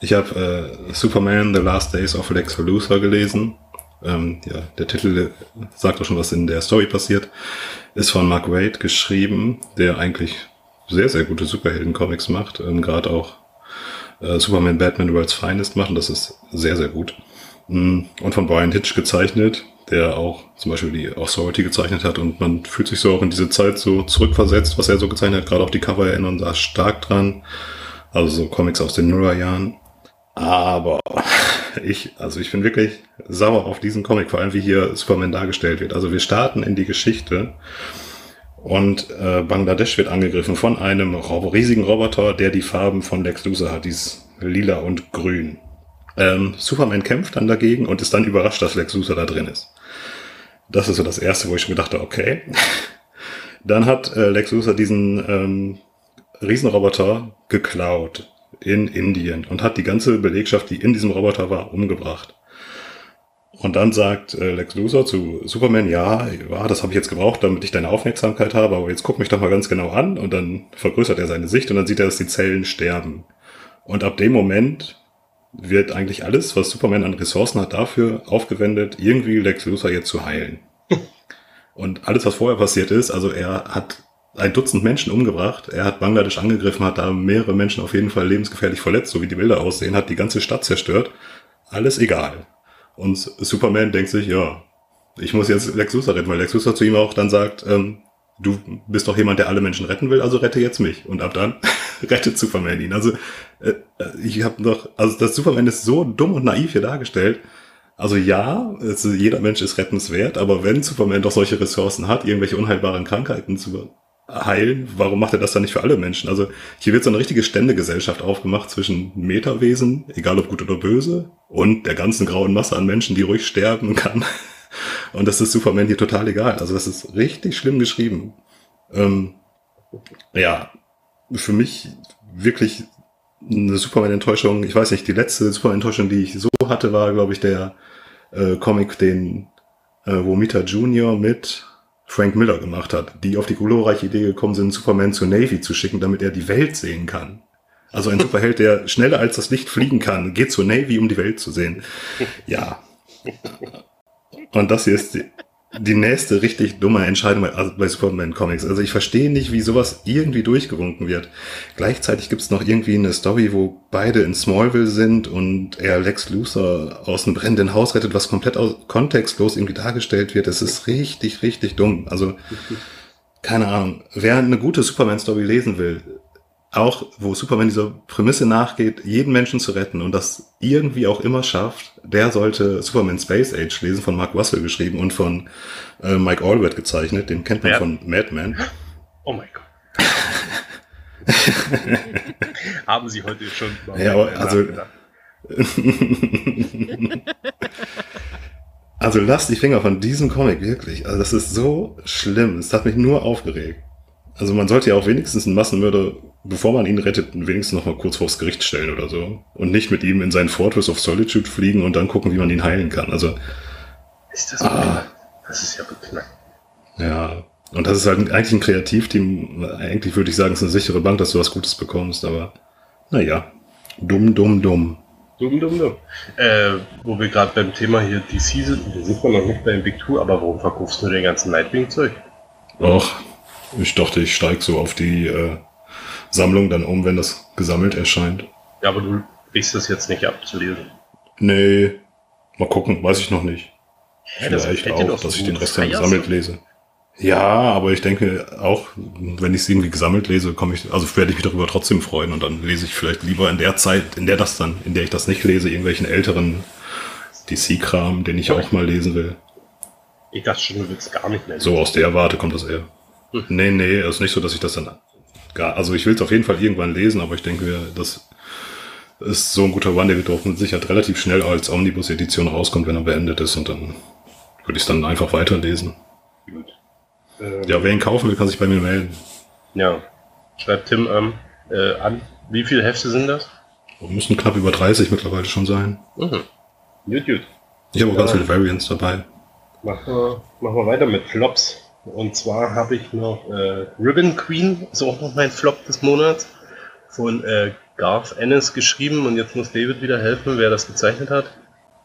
ich habe äh, Superman The Last Days of Lex Luthor gelesen. Ähm, ja, der Titel äh, sagt auch schon, was in der Story passiert. Ist von Mark Waid geschrieben, der eigentlich sehr, sehr gute Superhelden-Comics macht. Ähm, Gerade auch äh, Superman Batman World's Finest macht und das ist sehr, sehr gut. Mm, Und von Brian Hitch gezeichnet, der auch zum Beispiel die Authority gezeichnet hat und man fühlt sich so auch in diese Zeit so zurückversetzt, was er so gezeichnet hat. Gerade auch die Cover erinnern da stark dran. Also so Comics aus den Nullerjahren. Aber ich, also ich bin wirklich sauer auf diesen Comic, vor allem wie hier Superman dargestellt wird. Also wir starten in die Geschichte und äh, Bangladesch wird angegriffen von einem riesigen Roboter, der die Farben von Lex Luthor hat, dies lila und grün. Ähm, Superman kämpft dann dagegen und ist dann überrascht, dass Lex Luthor da drin ist. Das ist so das erste, wo ich gedacht habe, okay. Dann hat äh, Lex Luthor diesen ähm, Riesenroboter geklaut in Indien und hat die ganze Belegschaft, die in diesem Roboter war, umgebracht. Und dann sagt äh, Lex Luthor zu Superman, ja, ja das habe ich jetzt gebraucht, damit ich deine Aufmerksamkeit habe, aber jetzt guck mich doch mal ganz genau an. Und dann vergrößert er seine Sicht und dann sieht er, dass die Zellen sterben. Und ab dem Moment wird eigentlich alles, was Superman an Ressourcen hat, dafür aufgewendet, irgendwie Lex Luthor jetzt zu heilen. Und alles, was vorher passiert ist, also er hat ein Dutzend Menschen umgebracht, er hat Bangladesch angegriffen, hat da mehrere Menschen auf jeden Fall lebensgefährlich verletzt, so wie die Bilder aussehen, hat die ganze Stadt zerstört. Alles egal. Und Superman denkt sich, ja, ich muss jetzt Lex Luthor retten, weil Lex Luthor zu ihm auch dann sagt, ähm, du bist doch jemand, der alle Menschen retten will, also rette jetzt mich. Und ab dann rettet Superman ihn. Also äh, ich habe noch, also das Superman ist so dumm und naiv hier dargestellt. Also ja, es, jeder Mensch ist rettenswert, aber wenn Superman doch solche Ressourcen hat, irgendwelche unheilbaren Krankheiten zu heilen, warum macht er das dann nicht für alle Menschen? Also hier wird so eine richtige Ständegesellschaft aufgemacht zwischen Metawesen, egal ob gut oder böse, und der ganzen grauen Masse an Menschen, die ruhig sterben kann. Und das ist Superman hier total egal. Also das ist richtig schlimm geschrieben. Ähm, ja, für mich wirklich eine Superman-Enttäuschung. Ich weiß nicht, die letzte Superman-Enttäuschung, die ich so hatte, war, glaube ich, der äh, Comic, den äh, Womita Jr. mit Frank Miller gemacht hat, die auf die glorreiche Idee gekommen sind, Superman zur Navy zu schicken, damit er die Welt sehen kann. Also ein Superheld, der schneller als das Licht fliegen kann, geht zur Navy, um die Welt zu sehen. Ja. Und das hier ist die, die nächste richtig dumme Entscheidung bei, also bei Superman Comics. Also ich verstehe nicht, wie sowas irgendwie durchgewunken wird. Gleichzeitig gibt es noch irgendwie eine Story, wo beide in Smallville sind und er Lex Luthor aus einem brennenden Haus rettet, was komplett aus, kontextlos irgendwie dargestellt wird. Es ist richtig, richtig dumm. Also keine Ahnung. Wer eine gute Superman-Story lesen will, auch wo Superman dieser Prämisse nachgeht, jeden Menschen zu retten und das irgendwie auch immer schafft, der sollte Superman Space Age lesen, von Mark Russell geschrieben und von äh, Mike Allred gezeichnet. Den kennt man Ja. von Mad Men. Oh mein Gott. Haben Sie heute schon mal Ja, aber also-? Also lasst die Finger von diesem Comic, wirklich. Also das ist so schlimm. Es hat mich nur aufgeregt. Also man sollte ja auch wenigstens einen Massenmörder, bevor man ihn rettet, wenigstens noch mal kurz vors Gericht stellen oder so. Und nicht mit ihm in seinen Fortress of Solitude fliegen und dann gucken, wie man ihn heilen kann. Also, Ist das beknackt? Das ist ja beknackt. ja. Und das ist halt eigentlich ein Kreativteam. Eigentlich würde ich sagen, es ist eine sichere Bank, dass du was Gutes bekommst. Aber naja, dumm, dumm, dumm. Dumm, dumm, dumm. Äh, wo wir gerade beim Thema hier DC sind, wir sind zwar noch nicht beim Big Two, aber warum verkaufst du den ganzen Nightwing-Zeug? Och, ich dachte, ich steig so auf die äh, Sammlung dann um, wenn das gesammelt erscheint. Ja, aber du kriegst das jetzt nicht abzulesen. Nee, mal gucken, weiß ich noch nicht. Hä, das Vielleicht dir auch, dass so ich den. Rest dann gesammelt lese. Ja, aber ich denke auch, wenn ich es irgendwie gesammelt lese, komme ich, also werde ich mich darüber trotzdem freuen und dann lese ich vielleicht lieber in der Zeit, in der das dann, in der ich das nicht lese, irgendwelchen älteren DC-Kram, den ich auch mal lesen will. Ich dachte schon, du willst gar nicht mehr. So aus der Warte kommt das eher. Nee, nee, es ist nicht so, dass ich das dann gar, also ich will es auf jeden Fall irgendwann lesen, aber ich denke mir, das ist so ein guter One, der wird auch mit Sicherheit relativ schnell als Omnibus-Edition rauskommt, wenn er beendet ist und dann würde ich es dann einfach weiterlesen. Gut. Ähm, Ja, wer ihn kaufen will, kann sich bei mir melden. ja. Schreibt Tim ähm, äh, an. Wie viele Hefte sind das? Müssen knapp über 30 mittlerweile schon sein. Mhm. Gut, gut. Ich habe auch ganz Ja. viele Variants dabei. Machen wir, machen wir weiter mit Flops. Und zwar habe ich noch äh, Ribbon Queen, ist auch noch mein Flop des Monats, von äh, Garth Ennis geschrieben. Und jetzt muss David wieder helfen, wer das gezeichnet hat.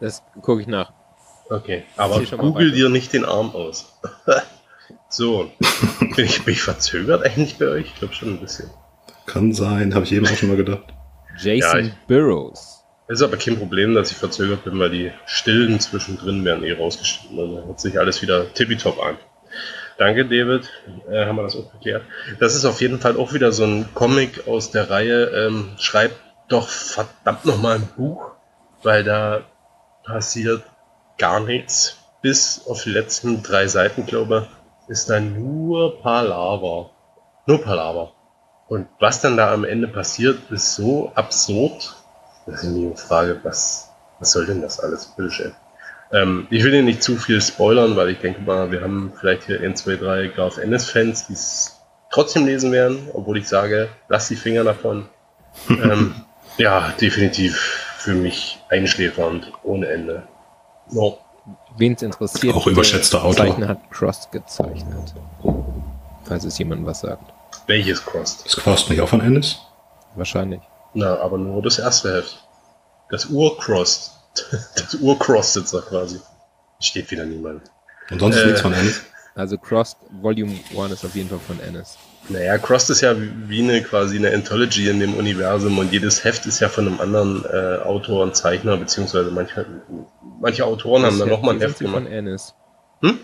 Das gucke ich nach. Okay, aber google dir nicht den Arm aus. so, bin ich, bin ich verzögert eigentlich bei euch? Ich glaube schon ein bisschen. Kann sein, habe ich eben auch schon mal gedacht. Jason Ja, ich- Burrows. Es ist aber kein Problem, dass ich verzögert bin, weil die Stillen zwischendrin werden eh rausgeschnitten. Dann hört sich alles wieder tippitopp an. Danke, David. Äh, haben wir das auch geklärt. Das ist auf jeden Fall auch wieder so ein Comic aus der Reihe. Ähm, schreibt doch verdammt nochmal ein Buch, weil da passiert gar nichts. Bis auf die letzten drei Seiten, glaube ich, ist da nur Palaver. Nur Palaver. Und was dann da am Ende passiert, ist so absurd. Das ist die Frage, was, was soll denn das alles? Bitteschön. Ähm, ich will dir nicht zu viel spoilern, weil ich denke mal, wir haben vielleicht hier 1, 2, 3 Garth Ennis-Fans, die es trotzdem lesen werden, obwohl ich sage, lass die Finger davon. ähm, ja, definitiv für mich einschläfernd, ohne Ende. No. Wen es interessiert, Auch überschätzter der Autor. Zeichner hat Cross gezeichnet. Falls es jemandem was sagt. Welches Crossed? Das kostet mich auch von Ennis. Wahrscheinlich. Na, aber nur das erste Heft. Das Ur-Crossed. Das Ur-Crossed da quasi. Steht wieder niemand. Und sonst Äh. nichts von Ennis. Also Crossed Volume 1 ist auf jeden Fall von Ennis. Naja, Crossed ist ja wie eine quasi eine Anthology in dem Universum und jedes Heft ist ja von einem anderen äh, Autor und Zeichner, beziehungsweise manche, manche Autoren haben Bis dann nochmal ein Heft sind sie von gemacht. Ennis. Hm?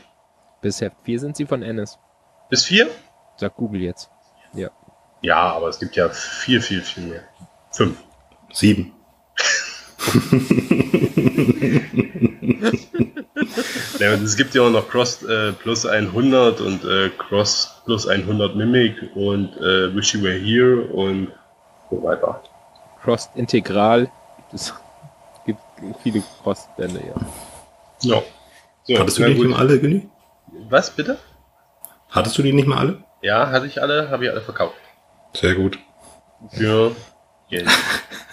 Bis Heft 4 sind sie von Ennis. Bis vier? Sag Google jetzt. Ja. Ja, aber es gibt ja viel, viel, viel mehr. Fünf. Sieben. Ja, und es gibt ja auch noch Cross äh, plus 100 und äh, Cross plus 100 Mimic und äh, Wish You Were Here und so weiter. Cross Integral. Es gibt viele Cross-Bände, ja. Ja. So, Hattest du die nicht mal alle, Günni? Was, bitte? Hattest du die nicht mal alle? Ja, hatte ich alle, habe ich alle verkauft. Sehr gut. Für Geld.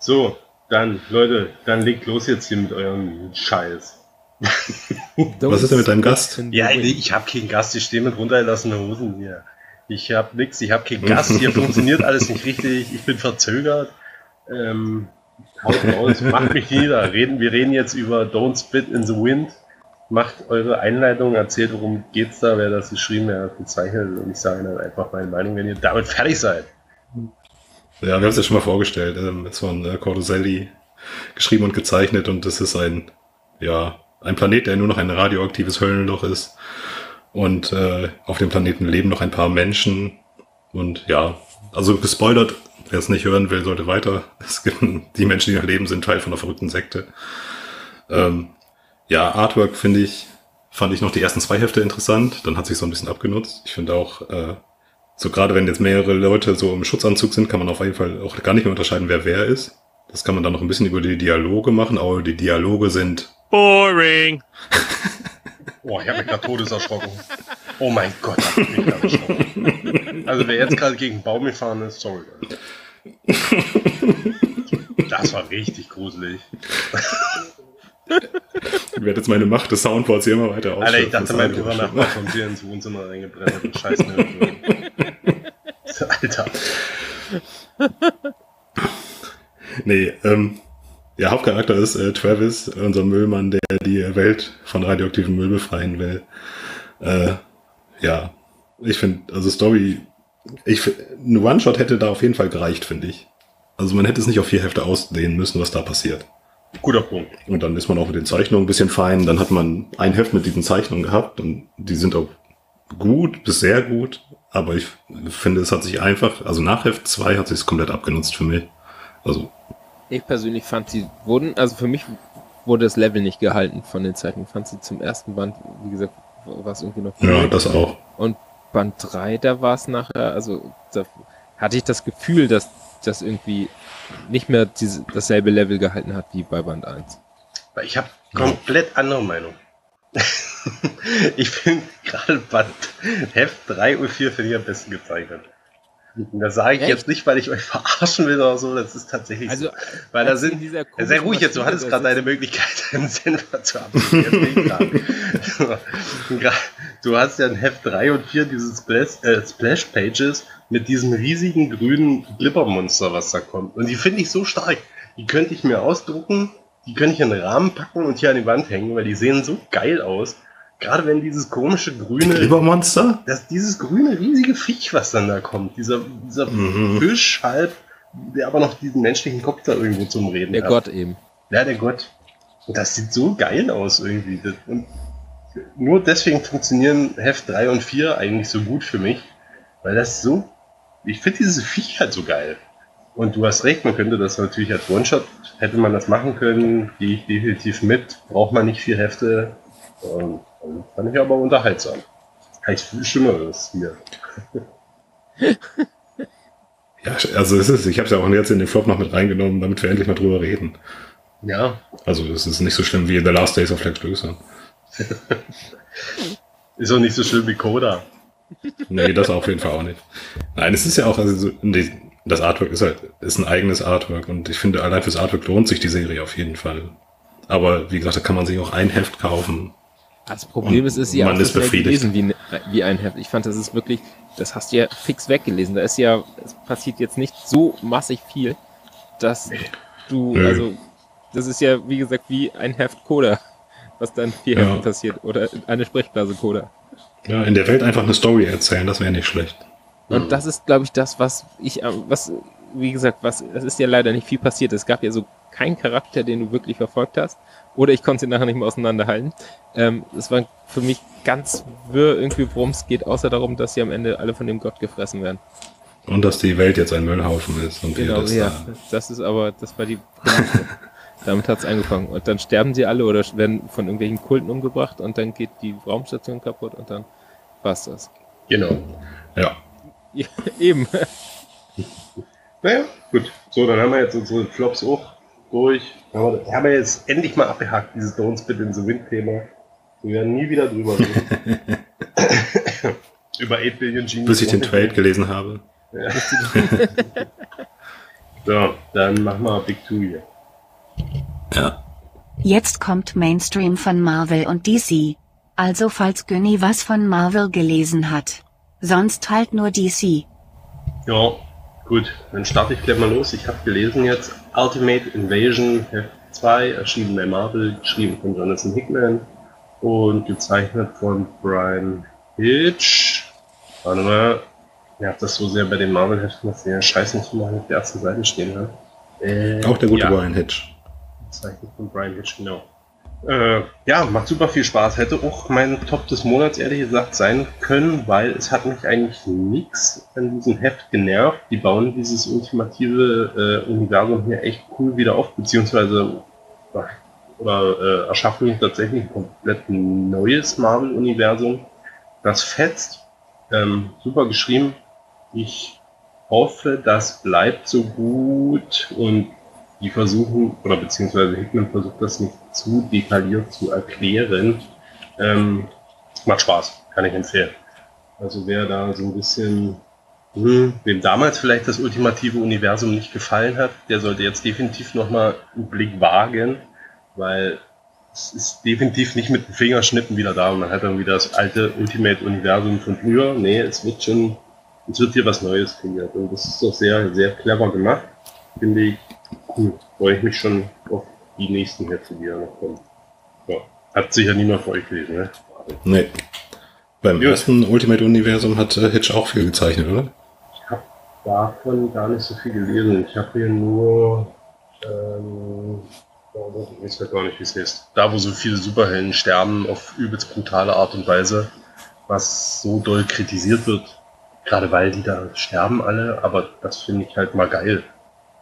so, dann, Leute, dann legt los jetzt hier mit eurem Scheiß. Was ist denn mit deinem Gast? Ja, ich habe keinen Gast, ich stehe mit runtergelassenen Hosen hier. Ich habe nix, ich habe keinen Gast, hier funktioniert alles nicht richtig, ich bin verzögert. Ähm, haut raus, macht mich nieder. Reden, wir reden jetzt über Don't Spit in the Wind. Macht eure Einleitung, erzählt, worum geht's da, wer das geschrieben, wer das gezeichnet und ich sage dann einfach meine Meinung, wenn ihr damit fertig seid. Ja, wir haben es ja schon mal vorgestellt. Ähm, Es von äh, Cordoselli geschrieben und gezeichnet und es ist ein, ja, ein Planet, der nur noch ein radioaktives Höllenloch ist. Und äh, auf dem Planeten leben noch ein paar Menschen. Und ja, also gespoilert, wer es nicht hören will, sollte weiter. Es gibt die Menschen, die noch leben, sind Teil von einer verrückten Sekte. Ähm, ja, Artwork finde ich, fand ich noch die ersten zwei Hefte interessant. Dann hat sich so ein bisschen abgenutzt. Ich finde auch, äh, so gerade wenn jetzt mehrere Leute so im Schutzanzug sind, kann man auf jeden Fall auch gar nicht mehr unterscheiden, wer wer ist. Das kann man dann noch ein bisschen über die Dialoge machen, aber die Dialoge sind Boring. Boah, ich habe mich gerade todes erschrocken. Oh mein Gott, hab ich mich gerade erschrocken. Also wer jetzt gerade gegen Baum gefahren ist, sorry. Das war richtig gruselig. Ich werde jetzt meine Macht des Soundboards hier immer weiter Alter, ich ausschöpfen. dachte, mein Bruder Nachbar kommt hier ins Wohnzimmer reingebrennt und scheiß Alter. Nee, ähm, ja, Hauptcharakter ist äh, Travis, unser Müllmann, der die Welt von radioaktivem Müll befreien will. Äh, ja, ich finde, also Story, ich ein One-Shot hätte da auf jeden Fall gereicht, finde ich. Also man hätte es nicht auf vier Hefte ausdehnen müssen, was da passiert. Guter Punkt. Und dann ist man auch mit den Zeichnungen ein bisschen fein. Dann hat man ein Heft mit diesen Zeichnungen gehabt und die sind auch gut bis sehr gut. Aber ich finde, es hat sich einfach, also nach Heft 2 hat sich es komplett abgenutzt für mich. Also, Ich persönlich fand sie wurden, also für mich wurde das Level nicht gehalten von den Zeiten. Ich fand sie zum ersten Band, wie gesagt, war es irgendwie noch. ja, das auch. Und Band 3, da war es nachher, also da hatte ich das Gefühl, dass das irgendwie nicht mehr diese, dasselbe Level gehalten hat wie bei Band 1. Weil ich habe komplett andere Meinung. ich finde gerade Band Heft 3 und 4 finde ich am besten gezeichnet. Das sage ich Echt? jetzt nicht, weil ich euch verarschen will oder so, das ist tatsächlich Also, so. Weil da sind, sehr ruhig jetzt, du hattest gerade deine Möglichkeit, einen Senfer zu. Gra- du hast ja in Heft 3 und 4 diese Splash, äh, Splash Pages mit diesem riesigen grünen Glippermonster, was da kommt. Und die finde ich so stark. Die könnte ich mir ausdrucken, die könnte ich in den Rahmen packen und hier an die Wand hängen, weil die sehen so geil aus. Gerade wenn dieses komische grüne Übermonster? das, dieses grüne riesige Viech, was dann da kommt, dieser, dieser Mhm. Fisch halb, der aber noch diesen menschlichen Kopf da irgendwo zum Reden Der hat. Gott eben. Ja, der Gott. Und das sieht so geil aus irgendwie. Und nur deswegen funktionieren Heft 3 und 4 eigentlich so gut für mich, weil das so, ich finde dieses Viech halt so geil. Und du hast recht, man könnte das natürlich als One-Shot, hätte man das machen können, gehe ich definitiv mit, braucht man nicht vier Hefte. Und, und fand ich aber unterhaltsam. Kann ich viel Schlimmeres hier. Ja, also es ist, ich habe es ja auch jetzt in den Flop noch mit reingenommen, damit wir endlich mal drüber reden. Ja, Also es ist nicht so schlimm wie The Last Days of Lex Luthor. ist auch nicht so schlimm wie Coda. Nee, das auf jeden Fall auch nicht. Nein, es ist ja auch, also das Artwork ist halt, ist ein eigenes Artwork und ich finde, allein fürs Artwork lohnt sich die Serie auf jeden Fall. Aber wie gesagt, da kann man sich auch ein Heft kaufen. Das Problem ist, ist ja man auch ist schnell gelesen wie, wie ein Heft. Ich fand, das ist wirklich, das hast du ja fix weggelesen. Da ist ja, es passiert jetzt nicht so massig viel, dass du, Nö. also, das ist ja, wie gesagt, wie ein Heft Coda, was dann vier Ja. Heften passiert. Oder eine Sprechblase Coda. Ja, in der Welt einfach eine Story erzählen, das wäre nicht schlecht. Und Mhm. das ist, glaube ich, das, was ich, am- was, wie gesagt, was, es ist ja leider nicht viel passiert. Es gab ja so keinen Charakter, den du wirklich verfolgt hast. Oder ich konnte sie nachher nicht mehr auseinanderhalten. Ähm, es war für mich ganz wirr irgendwie, worum es geht, außer darum, dass sie am Ende alle von dem Gott gefressen werden. Und dass die Welt jetzt ein Müllhaufen ist und wir Genau, das ja. da. Das ist aber, das war die. Damit hat's angefangen. Und dann sterben sie alle oder werden von irgendwelchen Kulten umgebracht und dann geht die Raumstation kaputt und dann war's das. Genau. Ja. Ja, eben. Naja, gut. So, dann haben wir jetzt unsere Flops auch durch. Haben wir, haben wir jetzt endlich mal abgehakt, dieses Don't Spit in the Wind-Thema. Wir werden nie wieder drüber reden. Über 8 Billion Genies. Bis ich den Trade gelesen habe. So, dann machen wir Big Two hier. Ja. Jetzt kommt Mainstream von Marvel und DC. Also falls Günni was von Marvel gelesen hat. Sonst halt nur DC. Ja, gut. Dann starte ich gleich mal los. Ich habe gelesen jetzt Ultimate Invasion Heft 2, erschienen bei Marvel, geschrieben von Jonathan Hickman und gezeichnet von Brian Hitch. Warte mal. Ja, das so sehr bei den Marvel-Heften, dass der Scheiß nicht mal auf der ersten Seite stehen hat. Äh, Auch der gute ja. Brian Hitch. Zeichen von Brian Hitch, genau. Äh, ja, macht super viel Spaß. Hätte auch mein Top des Monats ehrlich gesagt sein können, weil es hat mich eigentlich nichts an diesem Heft genervt. Die bauen dieses ultimative äh, Universum hier echt cool wieder auf, beziehungsweise oder äh, erschaffen tatsächlich ein komplett neues Marvel-Universum. Das fetzt. Ähm, super geschrieben. Ich hoffe, das bleibt so gut und die versuchen, oder beziehungsweise Hickman versucht das nicht zu detailliert zu erklären. Ähm, macht Spaß, kann ich empfehlen. Also wer da so ein bisschen, hm, wem damals vielleicht das ultimative Universum nicht gefallen hat, der sollte jetzt definitiv nochmal einen Blick wagen, weil es ist definitiv nicht mit dem Fingerschnippen wieder da und man hat dann wieder das alte Ultimate-Universum von früher. Nee, es wird schon, es wird hier was Neues kreiert und das ist doch sehr, sehr clever gemacht, finde ich. Cool. Freue ich mich schon auf die nächsten Hefte, die da noch kommen. Ja. Hat sicher niemand für euch gelesen, ne? Nee. Beim Gut. ersten Ultimate-Universum hat äh, Hitch auch viel gezeichnet, oder? Ich habe davon gar nicht so viel gelesen. Ich habe hier nur, ähm, oh, ich weiß gar nicht, wie es heißt. Da, wo so viele Superhelden sterben auf übelst brutale Art und Weise, was so doll kritisiert wird. Gerade weil die da sterben alle, aber das finde ich halt mal geil.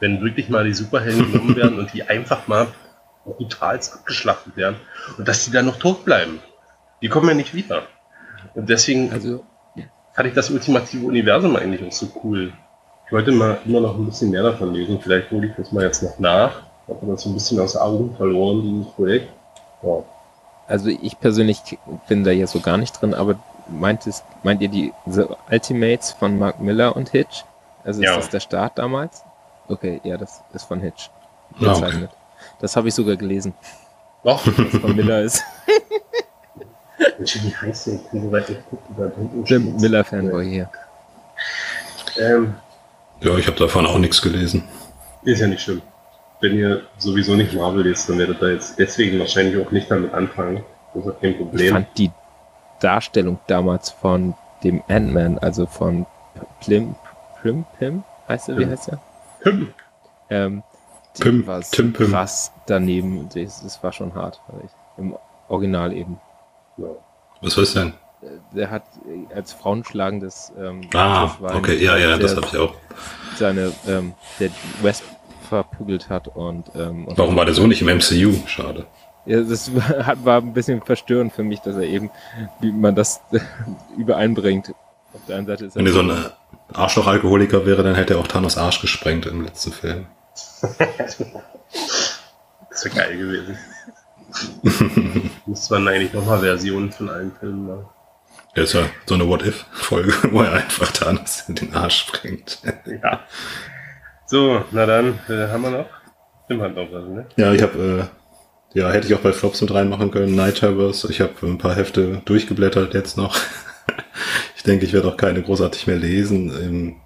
Wenn wirklich mal die Superhelden genommen werden und die einfach mal brutal abgeschlachtet werden und dass die dann noch tot bleiben. Die kommen ja nicht wieder. Und deswegen Also, fand ich das ultimative Universum eigentlich auch so cool. Ich wollte mal immer noch ein bisschen mehr davon lesen. Vielleicht hole ich das mal jetzt noch nach. Ich habe das so ein bisschen aus Augen verloren, dieses Projekt. Ja. also ich persönlich bin da jetzt so gar nicht drin, aber meint, es, meint ihr die The Ultimates von Mark Miller und Hitch? Also ist Ja. das der Start damals? Okay, ja, das ist von Hitch. Ja, okay. Das habe ich sogar gelesen, Doch, was von Miller ist. wie heißt der? Ich bin weit geguckt, steht's. Miller-Fanboy hier. Ähm, Ja, ich habe davon auch nichts gelesen. ist ja nicht schlimm. Wenn ihr sowieso nicht Marvel lest, dann werdet ihr jetzt deswegen wahrscheinlich auch nicht damit anfangen. Das ist kein Ich Problem. fand die Darstellung damals von dem Ant-Man, also von Plim, Plim, Pim, heißt er, wie heißt er? Hm. Ähm, die Pim, war Tim Pim. krass daneben. Das, das war schon hart, fand ich. Im Original eben. Ja. Was soll es denn? Der hat äh, als frauenschlagendes ähm, Ah, war okay, ja, ja, der das habe ich auch. Seine, ähm, der West verprügelt hat und, ähm, und Warum war der so nicht im MCU? Schade. Ja, das war, hat- war ein bisschen verstörend für mich, dass er eben, wie man das übereinbringt. Auf der einen Seite ist er Wenn er so ein äh, Arschloch-Alkoholiker wäre, dann hätte er auch Thanos Arsch gesprengt im letzten Film. Das wäre geil gewesen. Müsste man eigentlich nochmal Versionen von allen Filmen machen. Das ist ja so eine What-If-Folge, wo er einfach Thanos in den Arsch sprengt. Ja. So, na dann, äh, haben wir noch? Hat noch was, ne? Ja, ich habe, äh, ja, hätte ich auch bei Flops mit reinmachen können, Nightverse. Ich habe ein paar Hefte durchgeblättert jetzt noch. ich denke, ich werde auch keine großartig mehr lesen. Ähm,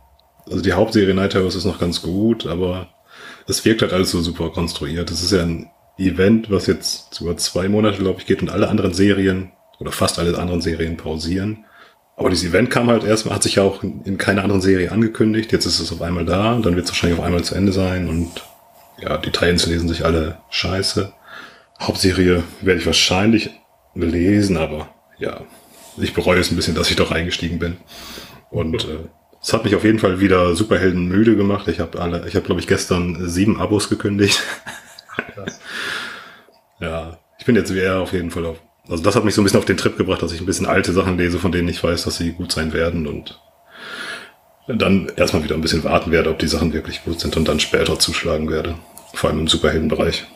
Also die Hauptserie Nightverse ist noch ganz gut, aber es wirkt halt alles so super konstruiert. Es ist ja ein Event, was jetzt über zwei Monate, glaube ich, geht und alle anderen Serien oder fast alle anderen Serien pausieren. Aber dieses Event kam halt erstmal, hat sich ja auch in, in keiner anderen Serie angekündigt. Jetzt ist es auf einmal da, dann wird es wahrscheinlich auf einmal zu Ende sein und ja, die Teils lesen sich alle scheiße. Hauptserie werde ich wahrscheinlich lesen, aber ja, ich bereue es ein bisschen, dass ich doch eingestiegen bin. Und äh, es hat mich auf jeden Fall wieder Superhelden müde gemacht. Ich habe alle, ich habe glaube ich gestern sieben Abos gekündigt. Ja, ich bin jetzt eher auf jeden Fall auf. Also das hat mich so ein bisschen auf den Trip gebracht, dass ich ein bisschen alte Sachen lese, von denen ich weiß, dass sie gut sein werden und dann erstmal wieder ein bisschen warten werde, ob die Sachen wirklich gut sind und dann später zuschlagen werde. Vor allem im Superheldenbereich.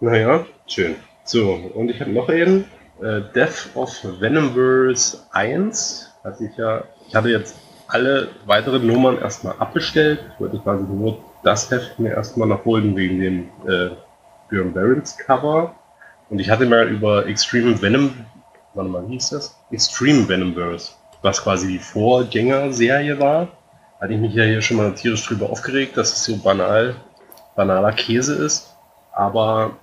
Naja, schön. So, und ich habe noch einen. Äh, Death of Venomverse 1. Hatte ich ja, ich hatte jetzt alle weiteren Nummern erstmal abbestellt. Wollte quasi nur das Heft mir erstmal nachholen wegen dem äh, Björn Barons Cover. Und ich hatte mal über Extreme Venom, warte mal, wie hieß das? Extreme Venomverse, was quasi die Vorgängerserie war. Hatte ich mich ja hier schon mal tierisch drüber aufgeregt, dass es so banal, banaler Käse ist. Aber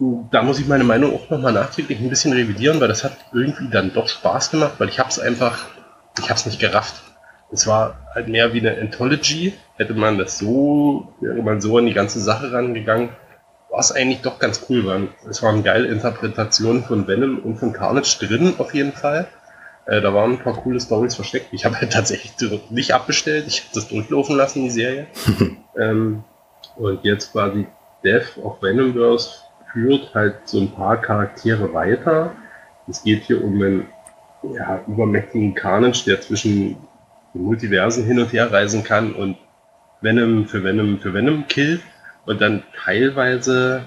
da muss ich meine Meinung auch nochmal nachträglich ein bisschen revidieren, weil das hat irgendwie dann doch Spaß gemacht, weil ich habe es einfach, ich habe es nicht gerafft. Es war halt mehr wie eine Anthology. Hätte man das so, wäre man so an die ganze Sache rangegangen, war es eigentlich doch ganz cool. Weil es waren geile Interpretationen von Venom und von Carnage drin, auf jeden Fall. Äh, da waren ein paar coole Stories versteckt. Ich habe halt tatsächlich nicht abbestellt. Ich habe das durchlaufen lassen, die Serie. ähm, und jetzt quasi Death of Venomverse führt halt so ein paar Charaktere weiter. Es geht hier um einen ja, übermächtigen Carnage, der zwischen den Multiversen hin und her reisen kann und Venom für Venom für Venom killt und dann teilweise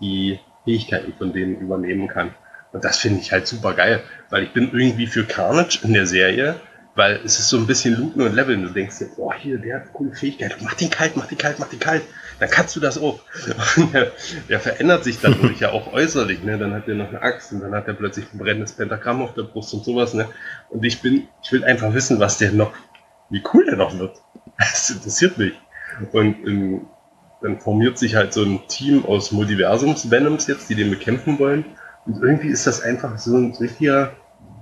die Fähigkeiten von denen übernehmen kann. Und das finde ich halt super geil, weil ich bin irgendwie für Carnage in der Serie, weil es ist so ein bisschen looten und leveln. Du denkst dir, boah, hier, der hat coole Fähigkeit. Mach den kalt, mach den kalt, mach den kalt. Dann kannst du das auch. Der, der verändert sich dadurch ja auch äußerlich. Ne? Dann hat er noch eine Axt und dann hat er plötzlich ein brennendes Pentagramm auf der Brust und sowas. Ne? Und ich bin, ich will einfach wissen, was der noch, wie cool der noch wird. Das interessiert mich. Und ähm, dann formiert sich halt so ein Team aus Multiversums-Venoms jetzt, die den bekämpfen wollen. Und irgendwie ist das einfach so ein richtiger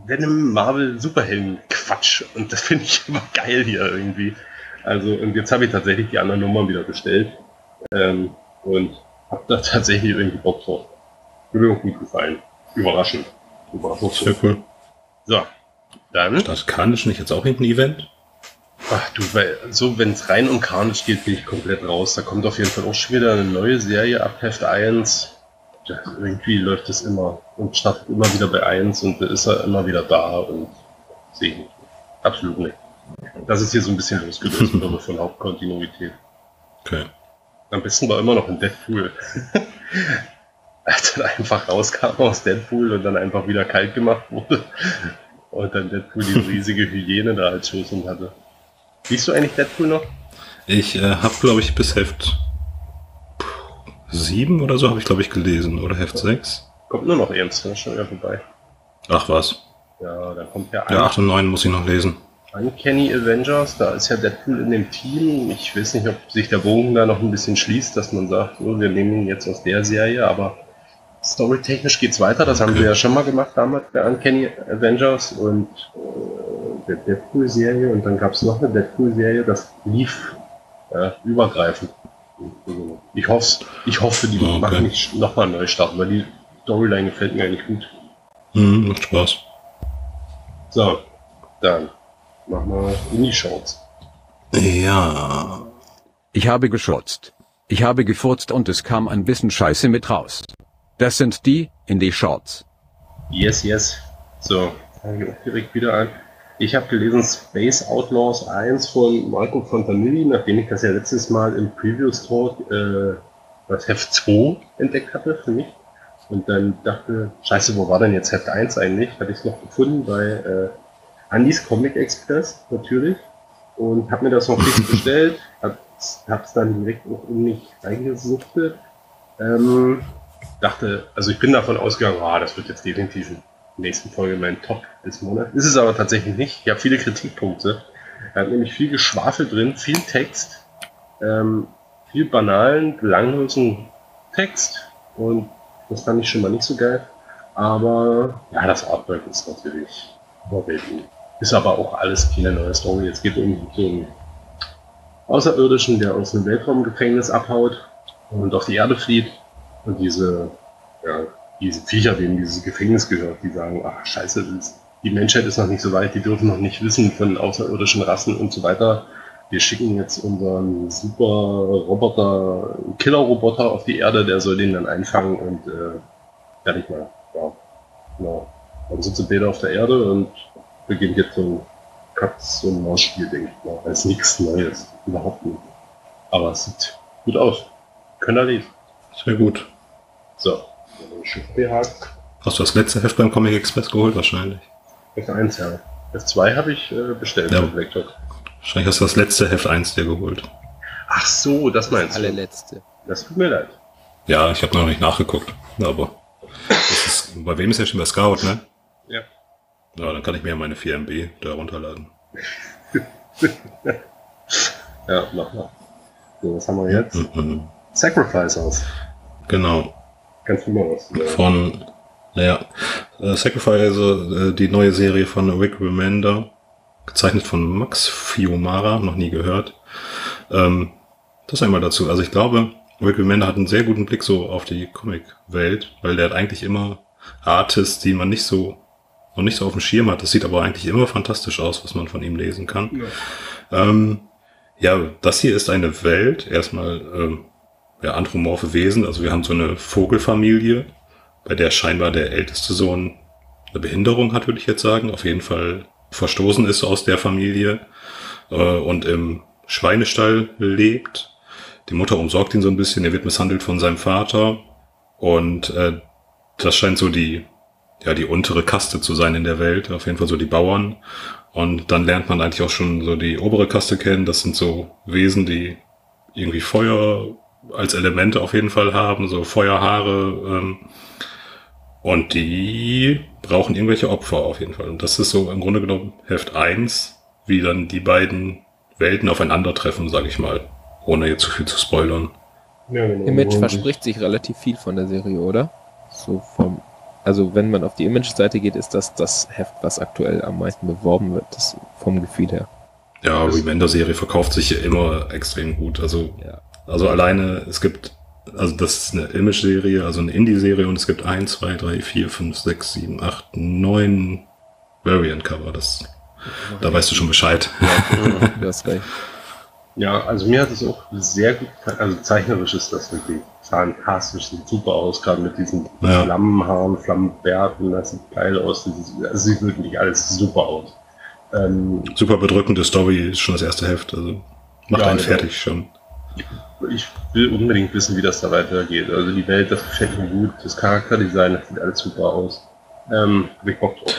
Venom Marvel Superhelden Quatsch und das finde ich immer geil hier irgendwie. Also und jetzt habe ich tatsächlich die anderen Nummern wieder bestellt ähm, und habe da tatsächlich irgendwie Bock drauf. Würde mir auch gut gefallen. Überraschend. Überraschend. Sehr cool. So, dann. Das Carnage nicht jetzt auch irgendein Event? Ach du, weil so wenn es rein um Carnage geht, bin ich komplett raus. Da kommt auf jeden Fall auch schon wieder eine neue Serie ab Heft 1. Ja, irgendwie läuft es immer und startet immer wieder bei 1 und dann ist er immer wieder da und sehe ich nicht. Absolut nicht. Das ist hier so ein bisschen losgelöst von Hauptkontinuität. Okay. Am besten war immer noch ein Deadpool. Als dann einfach rauskam aus Deadpool und dann einfach wieder kalt gemacht wurde. Und dann Deadpool die riesige Hyäne da als Schoßhund hatte. Siehst du eigentlich Deadpool noch? Ich äh, habe, glaube ich, bis Heft 7 oder so habe ich, glaube ich, gelesen. Oder Heft 6. Kommt nur noch eins, ne? schon wieder vorbei. Ach was. Ja, da kommt ja Ja, 8 und 9 muss ich noch lesen. Uncanny Avengers, da ist ja Deadpool in dem Team. Ich weiß nicht, ob sich der Bogen da noch ein bisschen schließt, dass man sagt, oh, wir nehmen ihn jetzt aus der Serie, aber storytechnisch geht's weiter. Das haben wir ja schon mal gemacht damals bei Uncanny Avengers und äh, der Deadpool-Serie und dann gab's noch eine Deadpool-Serie, das lief äh, übergreifend. Ich hoffe, ich hoffe, die Okay. machen nicht nochmal neu starten, weil die Storyline gefällt mir eigentlich gut. Hm, macht Spaß. So, dann machen wir in die Shorts. Ja. Ich habe geschurzt. Ich habe gefurzt und es kam ein bisschen Scheiße mit raus. Das sind die, in die Shorts. Yes, yes. So, direkt wieder an. Ich habe gelesen Space Outlaws 1 von Marco Fontanilli, nachdem ich das ja letztes Mal im Previous Talk äh, das Heft 2 entdeckt hatte für mich. Und dann dachte, scheiße, wo war denn jetzt Heft 1 eigentlich? Hatte ich es noch gefunden bei äh, Andys Comic Express natürlich. Und habe mir das noch nicht bestellt, hab's, hab's dann direkt auch in mich reingesuchtet. Ähm, dachte, also ich bin davon ausgegangen, ah, das wird jetzt definitiv in der nächsten Folge mein Top des Monats. Ist es aber tatsächlich nicht. Ich habe viele Kritikpunkte. Er hat nämlich viel Geschwafel drin, viel Text, ähm, viel banalen, belanglosen Text und das fand ich schon mal nicht so geil. Aber ja, das Artwork ist natürlich überwältigend. Ist aber auch alles keine neue Story. Es geht um so einen Außerirdischen, der aus einem Weltraumgefängnis abhaut und auf die Erde flieht. Und diese, ja, diese Viecher, denen dieses Gefängnis gehört, die sagen, ach scheiße, die Menschheit ist noch nicht so weit, die dürfen noch nicht wissen von außerirdischen Rassen und so weiter. Wir schicken jetzt unseren super Roboter, Killer-Roboter auf die Erde, der soll den dann einfangen und äh, fertig mal. Ja, genau. Dann sind sie auf der Erde und beginnt jetzt so ein Katz- und Maus-Spiel, denke ich mal. Das ist nichts Neues, überhaupt nicht. Aber es sieht gut aus. Könnt ihr lesen. Sehr gut. So, Schiff behakt. Hast du das letzte Heft beim Comic Express geholt? Wahrscheinlich. F1, ja. F2 habe ich äh, bestellt. Ja. Wahrscheinlich hast du das letzte Heft 1 dir geholt. Ach so, das meinst du. Allerletzte. Das tut mir leid. Ja, ich habe noch nicht nachgeguckt. Aber das ist, bei wem ist erschienen? Bei Scout, ne? Ja. Ja, dann kann ich mir ja meine 4 MB da runterladen. Ja, mach mal. So, was haben wir jetzt? Mhm. Sacrifice aus. Genau. Mal was? äh, Von, naja, äh, Sacrifice, äh, die neue Serie von Rick Remender, gezeichnet von Max Fiumara, noch nie gehört. Ähm, das einmal dazu. Also ich glaube, Rick Remender hat einen sehr guten Blick so auf die Comic-Welt, weil der hat eigentlich immer Artists, die man nicht so, noch nicht so auf dem Schirm hat. Das sieht aber eigentlich immer fantastisch aus, was man von ihm lesen kann. Ähm, ja, das hier ist eine Welt, erstmal ähm, ja, anthropomorphe Wesen. Also wir haben so eine Vogelfamilie, bei der scheinbar der älteste Sohn eine Behinderung hat, würde ich jetzt sagen. Auf jeden Fall verstoßen ist aus der Familie äh, und im Schweinestall lebt. Die Mutter umsorgt ihn so ein bisschen, er wird misshandelt von seinem Vater und äh, das scheint so die ja die untere Kaste zu sein in der Welt, auf jeden Fall so die Bauern. Und dann lernt man eigentlich auch schon so die obere Kaste kennen. Das sind so Wesen, die irgendwie Feuer als Elemente auf jeden Fall haben, so Feuerhaare. Ähm, und die brauchen irgendwelche Opfer auf jeden Fall. Und das ist so im Grunde genommen Heft 1, wie dann die beiden Welten aufeinandertreffen, sage ich mal. Ohne jetzt zu viel zu spoilern. Ja, genau. Image verspricht sich relativ viel von der Serie, oder? So vom, also wenn man auf die Image-Seite geht, ist das das Heft, was aktuell am meisten beworben wird, das vom Gefühl her. Ja, Remender-Serie verkauft sich immer extrem gut. Also Ja. Also alleine, es gibt, also das ist eine Image-Serie, also eine Indie-Serie und es gibt 1, 2, 3, 4, 5, 6, 7, 8, 9 Variant-Cover. Das, da weißt du schon Bescheid. Du hast recht. Ja, also mir hat es auch sehr gut gefallen. Also zeichnerisch ist das wirklich fantastisch, sieht super aus, gerade mit diesen Ja. Flammenhaaren, Flammenbärten, das sieht geil aus. Das ist, das sieht wirklich alles super aus. Ähm, Super bedrückende Story, ist schon das erste Heft. Also macht Ja, einen genau. fertig schon. ich will unbedingt wissen, wie das da weitergeht. Also die Welt, das gefällt mir gut. Das Charakterdesign, das sieht alles super aus. Ähm, hab ich Bock drauf.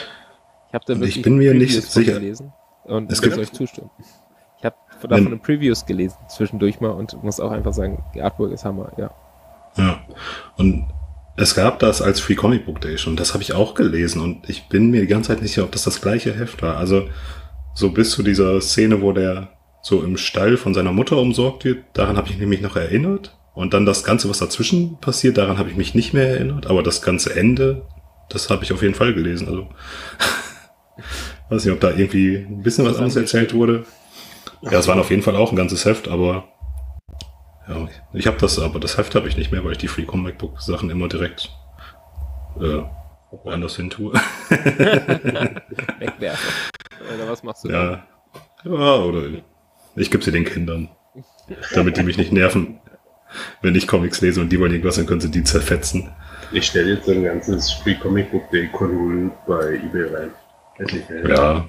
Ich habe da wirklich ich bin mir nicht Previews sicher. gelesen und Es gibt- euch zustimmen. Ich habe davon eine Previews gelesen zwischendurch mal und muss auch einfach sagen, die Artwork ist Hammer, ja. Ja. Und es gab das als Free Comic Book Day schon. Das habe ich auch gelesen und ich bin mir die ganze Zeit nicht sicher, ob das das gleiche Heft war. Also so bis zu dieser Szene, wo der so im Stall von seiner Mutter umsorgt wird, daran habe ich mich noch erinnert. Und dann das Ganze, was dazwischen passiert, daran habe ich mich nicht mehr erinnert. Aber das ganze Ende, das habe ich auf jeden Fall gelesen. Also weiß nicht, ob da irgendwie ein bisschen was anderes erzählt wurde. Ja, es waren auf jeden Fall auch ein ganzes Heft, aber ja, ich habe das, aber das Heft habe ich nicht mehr, weil ich die Free Comic Book Sachen immer direkt äh, woanders hin tue. Wegwerfen. Oder was machst du? ja. ja, oder ich gebe sie den Kindern, damit die mich nicht nerven. Wenn ich Comics lese und die wollen irgendwas, dann können sie die zerfetzen. Ich stelle jetzt ein ganzes Free Comic Book Day Konvol bei eBay rein. Ja,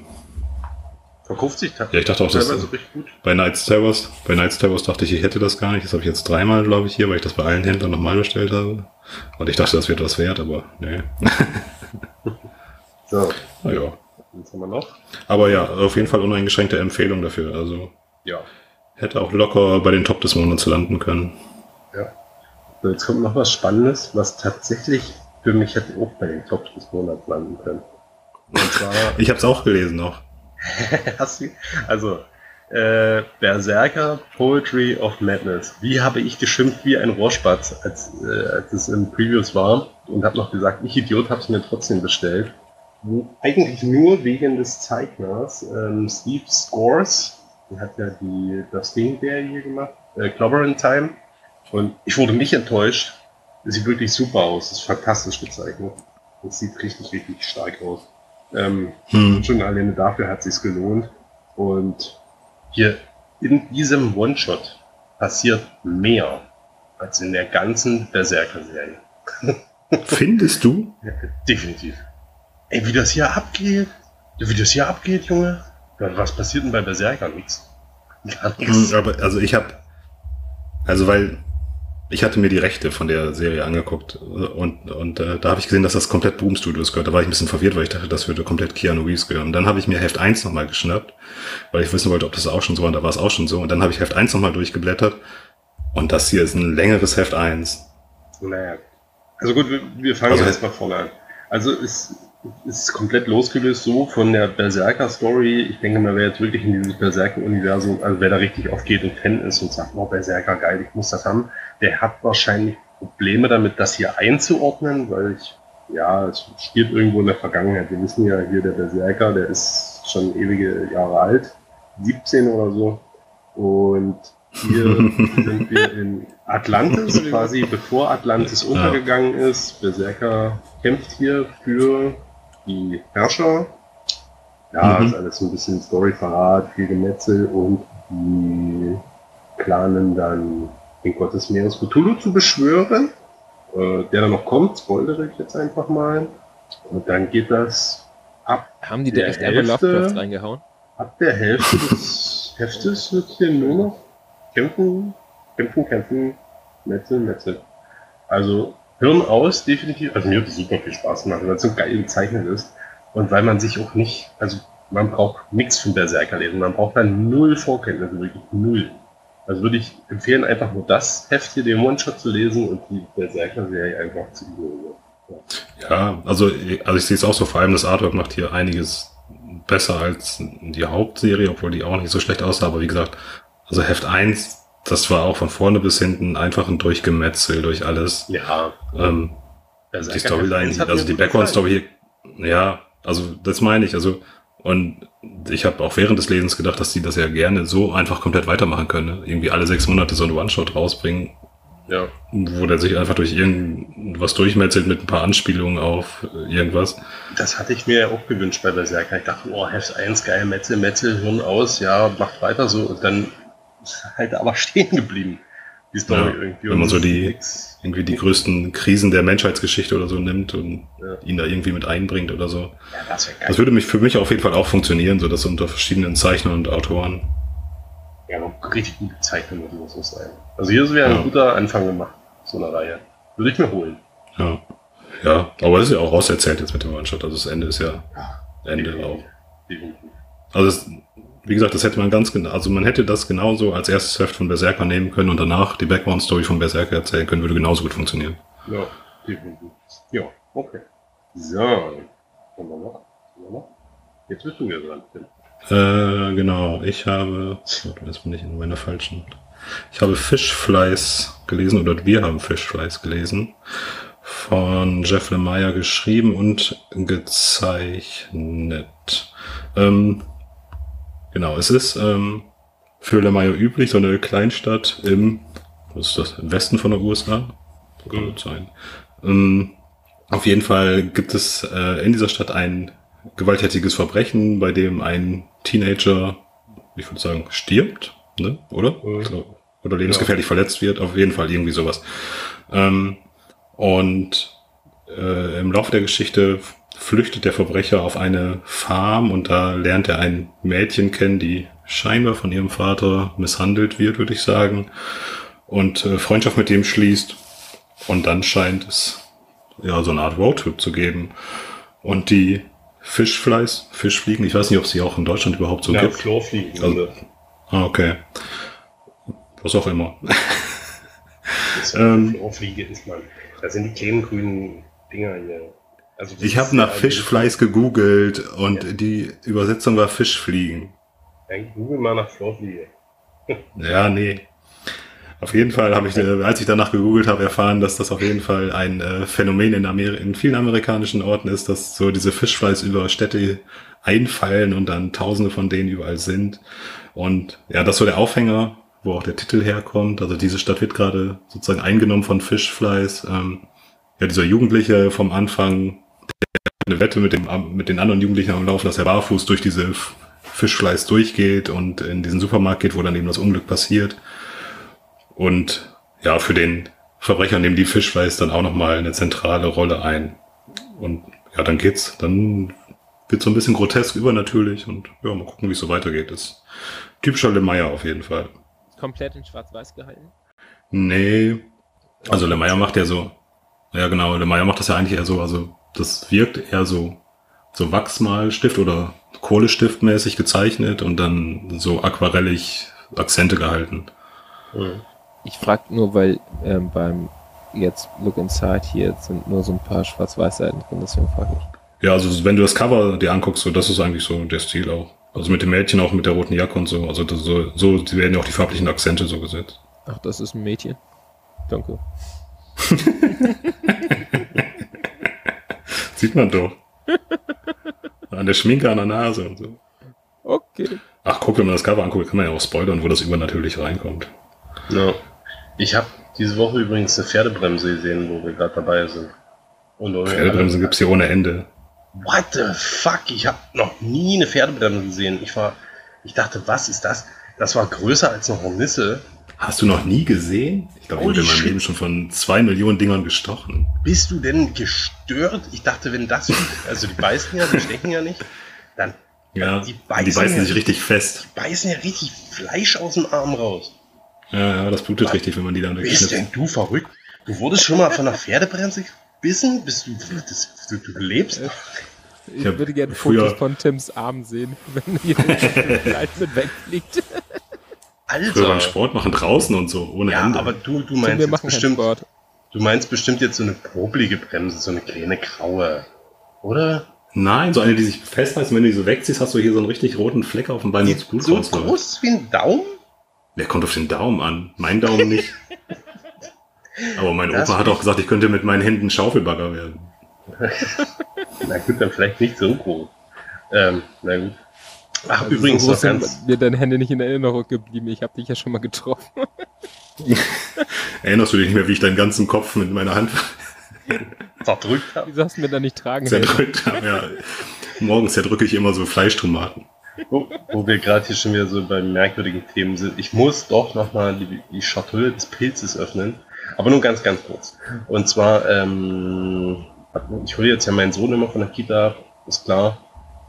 Verkauft sich Ja, ich dachte auch, das- gut. bei Knights Terrors, bei Knights Terrors dachte ich, ich hätte das gar nicht. Das habe ich jetzt dreimal, glaube ich, hier, weil ich das bei allen Händlern nochmal bestellt habe. Und ich dachte, das wird was wert, aber nee. So, Naja. was haben wir noch? Aber ja, auf jeden Fall uneingeschränkte Empfehlung dafür. Also Ja. hätte auch locker bei den Top des Monats landen können. Ja. So, jetzt kommt noch was Spannendes, was tatsächlich für mich hätte auch bei den Top des Monats landen können. Und zwar, Ich habe es auch gelesen noch. also, äh, Berserker Poetry of Madness. Wie habe ich geschimpft wie ein Rohrspatz, als, äh, als es im Previews war und habe noch gesagt, ich Idiot habe es mir trotzdem bestellt. Wo- Eigentlich nur wegen des Zeichners, ähm, Steve Scores, Die hat ja die, das Ding-Serie gemacht, äh, Clobber in Time. Und ich wurde nicht enttäuscht. Es sieht wirklich super aus. Es ist fantastisch gezeichnet. Es sieht richtig, richtig stark aus. Ähm, Hm. Schon alleine dafür hat sich's gelohnt. Und hier in diesem One-Shot passiert mehr als in der ganzen Berserker-Serie. Findest du? Ja, definitiv. Ey, wie das hier abgeht. Wie das hier abgeht, Junge. Was passiert denn bei Berserker? Nix. Gar nichts. Hm, Aber also ich habe, also weil ich hatte mir die Rechte von der Serie angeguckt äh, und und äh, da habe ich gesehen, dass das komplett Boom Studios gehört. Da war ich ein bisschen verwirrt, weil ich dachte, das würde komplett Keanu Reeves gehören. Und dann habe ich mir Heft 1 nochmal geschnappt, weil ich wissen wollte, ob das auch schon so war. Und da war es auch schon so. Und dann habe ich Heft 1 nochmal durchgeblättert und das hier ist ein längeres Heft 1. Naja. Also gut, wir, wir fangen Also- erstmal vorne an. Also es ist komplett losgelöst so von der Berserker-Story. Ich denke mal, wer jetzt wirklich in dieses Berserker-Universum, also wer da richtig aufgeht und Fan ist und sagt, oh, Berserker, geil, ich muss das haben, der hat wahrscheinlich Probleme damit, das hier einzuordnen, weil ich, ja, es spielt irgendwo in der Vergangenheit. Wir wissen ja hier, der Berserker, der ist schon ewige Jahre alt, 17 oder so. Und hier sind wir in Atlantis, quasi bevor Atlantis untergegangen ist. Berserker kämpft hier für die Herrscher. Ja, Mhm. ist alles so ein bisschen Story-Verrat, viel Gemetzel und die planen dann den Gott des Meeres Cthulhu zu beschwören, äh, der dann noch kommt, spoilere ich jetzt einfach mal. Und dann geht das ab Haben die da Der echt Hälfte- Lovecraft reingehauen? Ab der Hälfte des Heftes wird hier nur noch kämpfen, kämpfen, kämpfen, Metzel, Metzel. Also Hirn aus, definitiv. Also mir hat es super viel Spaß gemacht, weil es so geil gezeichnet ist. Und weil man sich auch nicht, also man braucht nichts von Berserker lesen. Man braucht dann null Vorkenntnisse, wirklich null. Also würde ich empfehlen, einfach nur das Heft hier, den One-Shot zu lesen und die Berserker-Serie einfach zu ignorieren. Ja, also, also ich sehe es auch so, vor allem das Artwork macht hier einiges besser als die Hauptserie, obwohl die auch nicht so schlecht aussah, aber wie gesagt, also Heft 1, das war auch von vorne bis hinten einfach ein Durchgemetzel durch alles. Ja, Ähm, die Storyline, also die Background-Story hier, ja, also das meine ich, also und ich habe auch während des Lesens gedacht, dass die das ja gerne so einfach komplett weitermachen können. Ne? Irgendwie alle sechs Monate so einen One-Shot rausbringen, Ja, wo der sich einfach durch irgendwas durchmetzelt mit ein paar Anspielungen auf irgendwas. Das hatte ich mir ja auch gewünscht bei Berserker. Ich dachte, oh, Heft 1, geil, Metzel, Metzel, Hirn aus, ja, macht weiter so. Und dann ist halt aber stehen geblieben, die Story Ja, irgendwie. wenn man so die- nix. Irgendwie die größten Krisen der Menschheitsgeschichte oder so nimmt und Ja. ihn da irgendwie mit einbringt oder so. Ja, das. Das würde mich für mich auf jeden Fall auch funktionieren, so dass unter verschiedenen Zeichnern und Autoren. ja, aber richtig gut gezeichnet muss das sein. Also hier wäre Ja. ein guter Anfang gemacht, so eine Reihe. Würde ich mir holen. Ja. Ja, aber es ist ja auch rauserzählt jetzt mit dem One-Shot. Also das Ende ist ja Ende Definitiv. auch. Definitiv. Also es, wie gesagt, das hätte man ganz genau, also man hätte das genauso als erstes Heft von Berserker nehmen können und danach die Background-Story von Berserker erzählen können, würde genauso gut funktionieren. Ja, definitiv. Ja, okay. So, wir noch? Jetzt bist du wieder dran, Tim. Äh, genau. Ich habe, warte, jetzt bin ich in meiner falschen. Ich habe Fishflies gelesen oder wir haben Fishflies gelesen. Von Jeff Lemire geschrieben und gezeichnet. Ähm, genau, es ist ähm, für Lemire üblich, so eine Kleinstadt im, was ist das, im Westen von der USA? So kann das sein. Ähm, auf jeden Fall gibt es äh, in dieser Stadt ein gewalttätiges Verbrechen, bei dem ein Teenager, ich würde sagen, stirbt, ne? oder? Mhm. So. Oder lebensgefährlich verletzt wird, auf jeden Fall irgendwie sowas. Ähm, und äh, im Laufe der Geschichte flüchtet der Verbrecher auf eine Farm und da lernt er ein Mädchen kennen, die scheinbar von ihrem Vater misshandelt wird, würde ich sagen, und äh, Freundschaft mit dem schließt. Und dann scheint es ja so eine Art Roadtrip zu geben. Und die Fischflies, Fischfliegen, ich weiß nicht, ob es die auch in Deutschland überhaupt so ja, gibt. Chlorfliegen. Also- Ah, okay. Was auch immer. Das ähm, Chlorfliege ist man. Das sind die kleinen grünen Dinger hier. Also Ich habe nach ja Fischflies gegoogelt und Ja. die Übersetzung war Fischfliegen. Ja, Google mal nach Chlorfliege. Ja, nee. Auf jeden Fall habe ich, äh, als ich danach gegoogelt habe, erfahren, dass das auf jeden Fall ein äh, Phänomen in, Ameri in vielen amerikanischen Orten ist, dass so diese Fischflies über Städte einfallen und dann tausende von denen überall sind. Und ja, das ist so der Aufhänger, wo auch der Titel herkommt. Also diese Stadt wird gerade sozusagen eingenommen von Fischfleiß. Ähm, ja, dieser Jugendliche vom Anfang, eine Wette mit, dem, mit den anderen Jugendlichen am Laufen, dass er barfuß durch diese Fischfleiß durchgeht und in diesen Supermarkt geht, wo dann eben das Unglück passiert. Und ja, für den Verbrecher nehmen die Fischfleiß dann auch nochmal eine zentrale Rolle ein. Und ja, dann geht's, dann wird so ein bisschen grotesk übernatürlich und ja, mal gucken, wie es so weitergeht. Das ist typischer Lemaier auf jeden Fall. Komplett in Schwarz-Weiß gehalten? Nee. Also Lemaier macht ja so, ja genau, Lemaier macht das ja eigentlich eher so, also das wirkt eher so, so Wachsmalstift oder Kohlestiftmäßig gezeichnet und dann so aquarellig Akzente gehalten. Mhm. Ich frage nur, weil ähm, beim jetzt Look Inside hier sind nur so ein paar Schwarz-Weiß-Seiten drin, deswegen frage ich. Ja, also wenn du das Cover dir anguckst, so das ist eigentlich so der Stil auch. Also mit dem Mädchen auch mit der roten Jacke und so. Also das so, so werden ja auch die farblichen Akzente so gesetzt. Ach, das ist ein Mädchen. Danke. Sieht man doch. An der Schminke an der Nase und so. Okay. Ach, guck, wenn man das Cover anguckt, kann man ja auch spoilern, wo das übernatürlich reinkommt. Ja. Ich habe diese Woche übrigens eine Pferdebremse gesehen, wo wir gerade dabei sind. Und Pferdebremse gibt's hier ohne Ende. What the fuck? Ich habe noch nie eine Pferdebremse gesehen. Ich war, ich dachte, was ist das? Das war größer als eine Hornisse. Hast du noch nie gesehen? Ich glaube, ich wurde in meinem. Leben schon von zwei Millionen Dingern gestochen. Bist du denn gestört? Ich dachte, wenn das, also die beißen ja, die stechen ja nicht, dann Ja, Die die beißen die beißen ja. sich richtig fest. beißen ja richtig Fleisch aus dem Arm raus. Ja, ja, das blutet richtig, wenn man die dann Bist wegschnippt. denn du verrückt? Du wurdest schon mal von einer Pferdebremse gebissen? Bist du, das, du, du lebst? Ich hab würde gerne Fotos von Tims Arm sehen, wenn hier Fleisch mit wegfliegt. Früher beim Alter. Sport machen draußen und so, ohne Ja, Ende. aber du, du meinst keinen bestimmt, Sport. du meinst bestimmt jetzt so eine problige Bremse, so eine kleine graue. Oder? Nein, so eine, die sich festheißt, wenn du die so wegziehst, hast du hier so einen richtig roten Fleck auf dem Bein, Die das Blut so rausläuft. groß wie ein Daumen? Der kommt auf den Daumen an. Mein Daumen nicht. Aber mein Das Opa hat auch gesagt, ich könnte mit meinen Händen Schaufelbagger werden. Na gut, dann vielleicht nicht so groß. Ähm, na gut. Ach, Also übrigens so sind mir deine Hände nicht in Erinnerung geblieben. Ich habe dich ja schon mal getroffen. Erinnerst du dich nicht mehr, wie ich deinen ganzen Kopf mit meiner Hand zerdrückt habe. Wieso hast du mir da nicht tragen zerdrückt habe? Ja. Morgens zerdrücke ich immer so Fleischtomaten. Wo, wo wir gerade hier schon wieder so bei merkwürdigen Themen sind. Ich muss doch nochmal die, die Schatulle des Pilzes öffnen. Aber nur ganz, ganz kurz. Und zwar, ähm, ich hole jetzt ja meinen Sohn immer von der Kita ab, ist klar.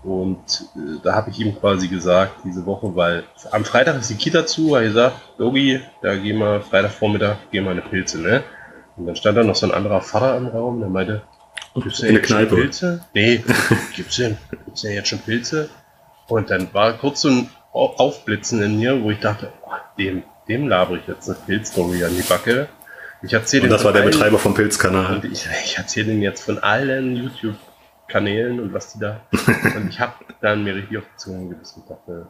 Und äh, da habe ich ihm quasi gesagt, diese Woche, weil am Freitag ist die Kita zu, habe ich gesagt, Logi, da gehen wir Freitagvormittag, gehen wir eine Pilze, ne? Und dann stand da noch so ein anderer Vater im Raum, der meinte, gibt's denn jetzt schon. Pilze? Nee, gibt's denn, gibt's denn jetzt schon Pilze? Und dann war kurz so ein Au- Aufblitzen in mir, wo ich dachte, oh, dem, dem laber ich jetzt eine Pilzstory an die Backe. Ich erzähle Und das war der allen- Betreiber vom Pilzkanal. ich, ich erzähle Ihnen jetzt von allen YouTube-Kanälen und was die da. und ich habe dann mir richtig auf die Zunge gebissen und dachte,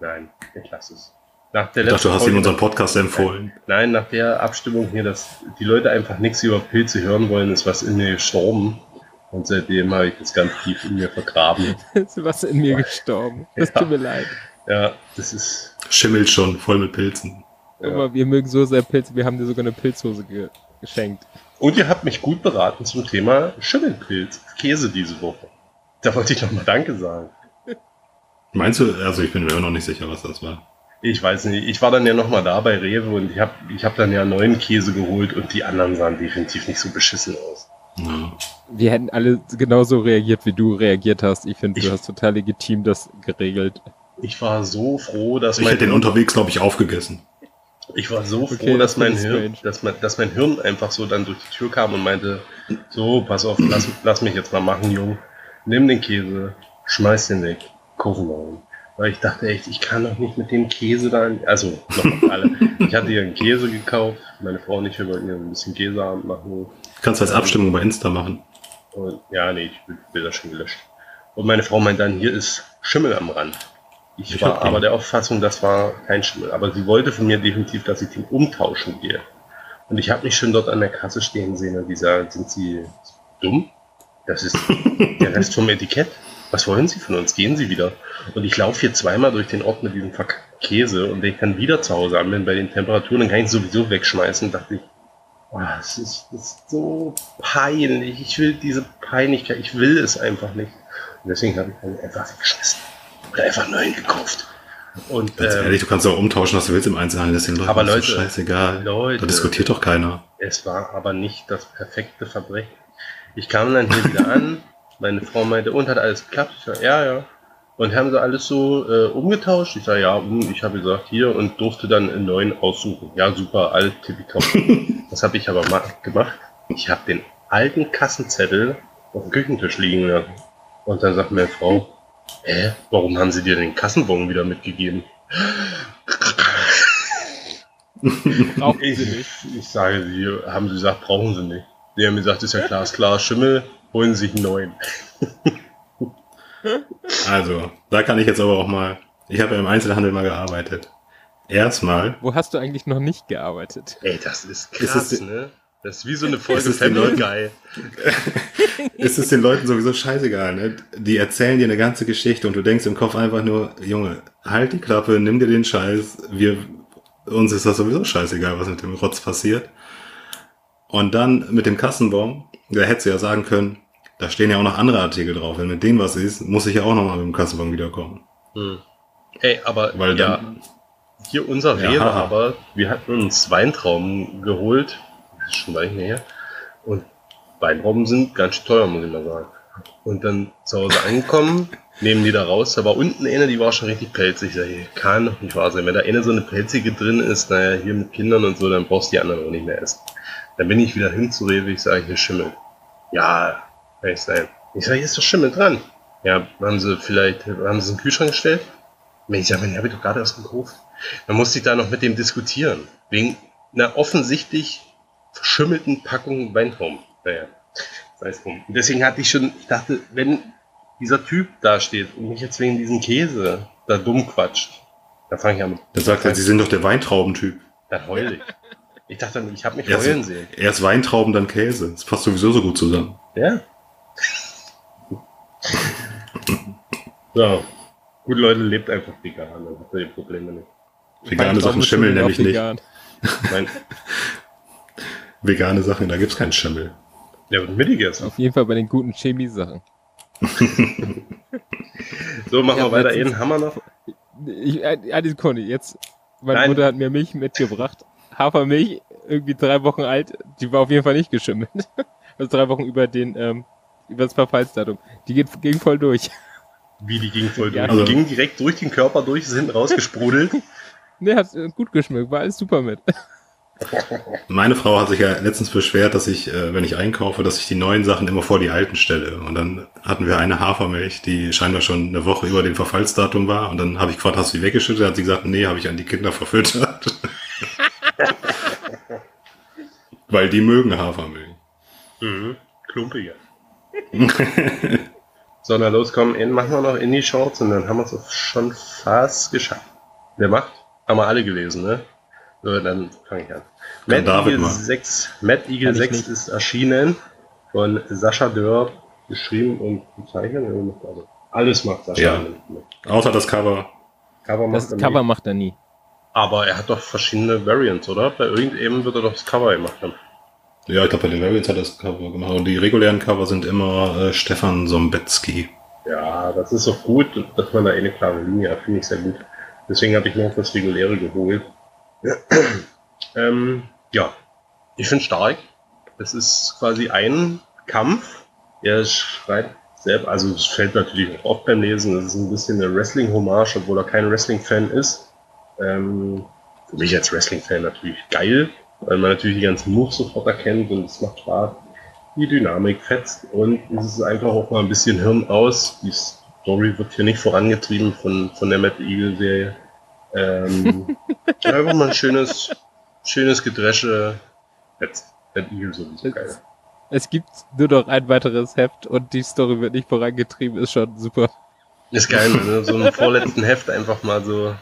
nein, ich lasse es. Nach der Ich dachte, du hast ihm unseren Podcast empfohlen. Nein, nach der Abstimmung hier, dass die Leute einfach nichts über Pilze hören wollen, ist was in mir gestorben. Und seitdem habe ich das ganz tief in mir vergraben. Ist was in mir gestorben. Das Ja. tut mir leid. Ja, das ist. Schimmelt schon, voll mit Pilzen. Ja. Aber wir mögen so sehr Pilze, wir haben dir sogar eine Pilzhose ge geschenkt. Und ihr habt mich gut beraten zum Thema Schimmelpilz, Käse diese Woche. Da wollte ich nochmal Danke sagen. Meinst du, also ich bin mir immer noch nicht sicher, was das war. Ich weiß nicht, ich war dann ja nochmal da bei Rewe und ich habe ich hab dann ja neuen Käse geholt und die anderen sahen definitiv nicht so beschissen aus. Ja. Wir hätten alle genauso reagiert, wie du reagiert hast. Ich finde, Ich- du hast total legitim das geregelt. Ich war so froh, dass Ich hätte den unterwegs, glaube ich, aufgegessen. Ich war so froh, Okay, dass das mein Hirn, dass mein, dass mein Hirn einfach so dann durch die Tür kam und meinte, so, pass auf, lass, lass mich jetzt mal machen, Jung. Nimm den Käse, schmeiß den weg, einen neuen. Weil ich dachte echt, ich kann doch nicht mit dem Käse dann, also noch alle. Ich hatte hier einen Käse gekauft, meine Frau und ich, wir wollten hier ein bisschen Käseabend machen. Kannst du als Abstimmung bei Insta machen. Und ja, nee, ich will, will das schon gelöscht. Und meine Frau meint dann, hier ist Schimmel am Rand. Ich, war aber der Auffassung, das war kein Schimmel. Aber sie wollte von mir definitiv, dass ich den umtauschen gehe. Und ich habe mich schon dort an der Kasse stehen sehen und die sagen, sind Sie dumm? Das ist der Rest vom Etikett. was wollen Sie von uns? Gehen Sie wieder. Und ich laufe hier zweimal durch den Ort mit diesem Verk Käse und wenn ich dann wieder zu Hause an bin bei den Temperaturen, dann kann ich sowieso wegschmeißen. dachte ich, oh, das, ist, das ist so peinlich. Ich will diese Peinlichkeit, ich will es einfach nicht. Und deswegen habe ich ihn einfach weggeschmissen. Oder einfach neuen gekauft. Und, Ganz ähm, ehrlich, du kannst auch umtauschen, was du willst im Einzelhandel. Das ist den Leuten Aber so Leute, scheißegal. Leute. da diskutiert doch keiner. Es war aber nicht das perfekte Verbrechen. Ich kam dann hier wieder an, meine Frau meinte, und hat alles geklappt? Ich sag, ja, ja. Und haben sie alles so äh, umgetauscht? Ich sage, ja, ich habe gesagt, hier und durfte dann einen neuen aussuchen. Ja, super, alt, tippitopp. Was habe ich aber ma gemacht? Ich habe den alten Kassenzettel auf dem Küchentisch liegen lassen. Und dann sagt meine Frau, hä, warum haben sie dir den Kassenbon wieder mitgegeben? Brauchen sie Ich, nicht. ich sage, sie haben sie gesagt, brauchen sie nicht. Die haben gesagt, ist ja klar, ist klar, Schimmel, holen sie sich einen neuen. Also, da kann ich jetzt aber auch mal. Ich habe ja im Einzelhandel mal gearbeitet. Erstmal, Wo hast du eigentlich noch nicht gearbeitet? Ey, das ist Ist krass, es- ne? Das ist wie so eine Folge Ist Family Guy. ist es den Leuten sowieso scheißegal, ne? Die erzählen dir eine ganze Geschichte und du denkst im Kopf einfach nur, Junge, halt die Klappe, nimm dir den Scheiß, wir, uns ist das sowieso scheißegal, was mit dem Rotz passiert. Und dann mit dem Kassenbon, da hättest du ja sagen können, da stehen ja auch noch andere Artikel drauf. Wenn mit denen was ist, muss ich ja auch nochmal mit dem Kassenbon wiederkommen. Hm. Ey, aber Weil ja, dann, hier unser Ja, aber wir hatten uns Weintrauben geholt. Ist schon weit her. Und Weintrauben sind ganz schön teuer, muss ich mal sagen. Und dann zu Hause angekommen, nehmen die da raus. Da war unten eine, die war schon richtig pelzig. Ich sag, hier kann doch nicht wahr sein. Wenn da eine so eine pelzige drin ist, naja, hier mit Kindern und so, dann brauchst du die anderen auch nicht mehr essen. Dann bin ich wieder hin zu Rewe, ich sage, hier Schimmel. Ja, kann ich sein. Ich sage, hier ist doch Schimmel dran. Ja, haben sie vielleicht, haben sie es in den Kühlschrank gestellt? Ich sage, den habe ich doch gerade erst gekauft. Dann musste ich da noch mit dem diskutieren. Wegen einer offensichtlich verschimmelten Packung Weintrauben. Naja, sei es drum. Und deswegen hatte ich schon, ich dachte, wenn dieser Typ da steht und mich jetzt wegen diesem Käse da dumm quatscht, dann fange ich an. da sagt er, sie sind doch der Weintraubentyp. Dann heul ich. Ich dachte, ich habe mich Erst, heulen sehen. erst Weintrauben, dann Käse. Das passt sowieso so gut zusammen. Ja. so. Gut, Leute, lebt einfach vegan, dann habt ihr die Probleme nicht. Vegane Sachen schimmeln nämlich nicht. vegan. Mein, Vegane Sachen, da gibt's keinen Schimmel. der wird mitgegessen. Auf jeden Fall bei den guten Chemie-Sachen. So, machen Ja, wir weiter. Einen Hammer noch. Ich, eine Sekunde, jetzt, meine Nein. Mutter hat mir Milch mitgebracht. Hafermilch, irgendwie drei Wochen alt, die war auf jeden Fall nicht geschimmelt. Also drei Wochen über den, ähm, über das Verfallsdatum. Die geht, ging voll durch. Wie, die ging voll durch. Ja. Die Also- ging direkt durch den Körper durch, ist hinten rausgesprudelt. Ne, hat äh, gut geschmeckt, war alles super mit. Meine Frau hat sich ja letztens beschwert, dass ich, äh, wenn ich einkaufe, dass ich die neuen Sachen immer vor die alten stelle. Und dann hatten wir eine Hafermilch, die scheinbar schon eine Woche über dem Verfallsdatum war. Und dann habe ich gefragt, hast du die weggeschüttet? Hat sie gesagt, nee, habe ich an die Kinder verfüttert. Weil die mögen Hafermilch. mhm. Klumpige. so, na los, komm, in, machen wir noch in die Shorts und dann haben wir es schon fast geschafft. Wer macht? Haben wir alle gelesen, ne? So, dann fange ich an. Kann Matt David Eagle mal. 6, Matt Eagle Kann ich 6 nicht. ist erschienen von Sascha Dörr, geschrieben und gezeichnet. Also alles macht Sascha. Ja. Außer das Cover. Cover macht Das er Cover nicht. macht er nie. Aber er hat doch verschiedene Variants, oder? Bei irgendeinem wird er doch das Cover gemacht haben. Ja, ich glaube, bei den Variants hat er das Cover gemacht. Und die regulären Cover sind immer äh, Stefan Sombetzky. Ja, das ist auch gut, dass man da eine klare Linie hat, finde ich sehr gut. Deswegen habe ich mir auch das Reguläre geholt. ähm, ja, ich finde stark. Es ist quasi ein Kampf. Er schreibt selbst, also es fällt natürlich auch oft beim Lesen, es ist ein bisschen eine Wrestling-Hommage, obwohl er kein Wrestling-Fan ist. Ähm, für mich als Wrestling-Fan natürlich geil, weil man natürlich die ganzen Moves sofort erkennt und es macht Spaß. Die Dynamik fetzt und es ist einfach auch mal ein bisschen Hirn aus. Die Story wird hier nicht vorangetrieben von, von der Matt Eagle Serie. Ähm, einfach mal ein schönes, schönes Gedresche. Matt Eagle sowieso geil. Es gibt nur noch ein weiteres Heft und die Story wird nicht vorangetrieben, ist schon super. Ist geil, ne? so im vorletzten Heft einfach mal so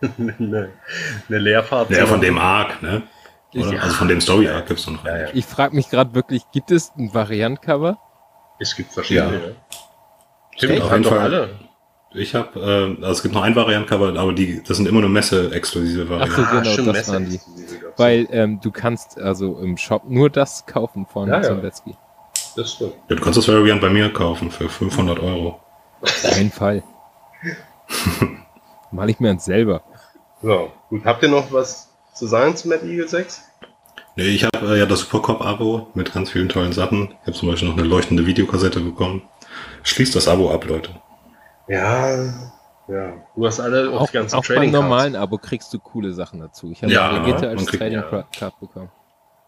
eine, eine Leerfahrt. Ja, von dem Arc, ne? Oder? Ich- Also von dem Story Arc gibt's noch Ja, einen. ja. Ich frage mich gerade wirklich, gibt es ein Variantcover? Es gibt verschiedene. Ja. Ja. Stimmt, auf haben jeden doch Fall. alle. Ich habe, äh, also es gibt noch ein Variantcover, aber die, das sind immer nur Messe-exklusive Ach Varianten. so, genau, stimmt, das waren die. Weil ähm, du kannst also im Shop nur das kaufen von Ja, ja. Zembetzky. Das stimmt. Ja, du kannst das Variant bei mir kaufen für 500 Euro. Auf keinen Fall. Mal ich mir eins selber. So, gut. Habt ihr noch was zu sagen zu Mad Eagle 6? Nee, ich habe äh, ja das Supercop-Abo mit ganz vielen tollen Sachen. Ich habe zum Beispiel noch eine leuchtende Videokassette bekommen. Schließt das Abo ab, Leute. Ja, ja. Du hast alle auch, Auch, die ganzen auch beim Trading Cards. normalen Abo kriegst du coole Sachen dazu. Ich habe Ja, eine Brigitte man als kriegt- Trading ja. Card bekommen.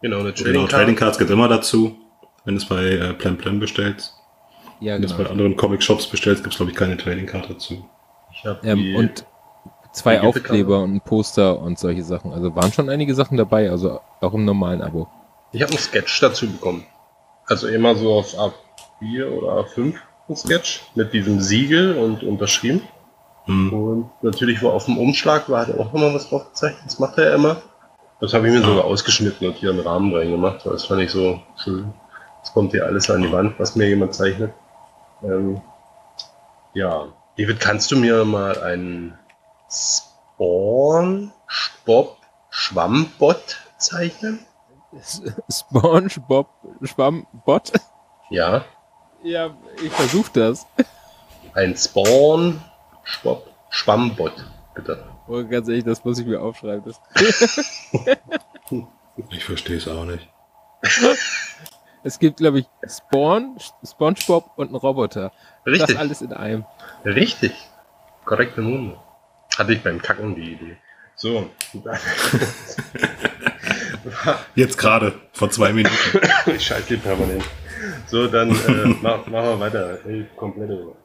Genau, eine Trading, Genau, Card. Trading Cards gibt immer dazu. Wenn du es bei äh, Plan Plan bestellst. Ja, Wenn du es genau. bei anderen Comic-Shops bestellst, gibt es, glaube ich, keine Trading Card dazu. Ich hab Ähm, und zwei Aufkleber und ein Poster und solche Sachen. Also waren schon einige Sachen dabei, also auch im normalen Abo. ich habe einen Sketch dazu bekommen. Also immer so auf A4 oder A5 ein Sketch mit diesem Siegel und unterschrieben. Hm. Und natürlich war auf dem Umschlag war halt auch immer was drauf gezeichnet. Das macht er ja immer. Das habe ich mir Ah. sogar ausgeschnitten und hier einen Rahmen reingemacht, weil das fand ich so schön. Es kommt hier alles an die Wand, was mir jemand zeichnet. Ähm, ja, David, kannst du mir mal einen Spawn Bob Schwammbot zeichnen? SpongeBob Schwammbot? Ja, Ja, ich versuche das. ein Spawn Schwab Schwammbot, bitte. Oh, ganz ehrlich, das muss ich mir aufschreiben. Das Ich verstehe es auch nicht. Es gibt, glaube ich, Spawn, SpongeBob und einen Roboter. Richtig. Das alles in einem. Richtig. Korrekte Munde. Hatte ich beim Kacken die Idee. So. Jetzt gerade, vor zwei Minuten. ich die permanent. So, dann äh, mach, machen wir weiter. Ey, komplette.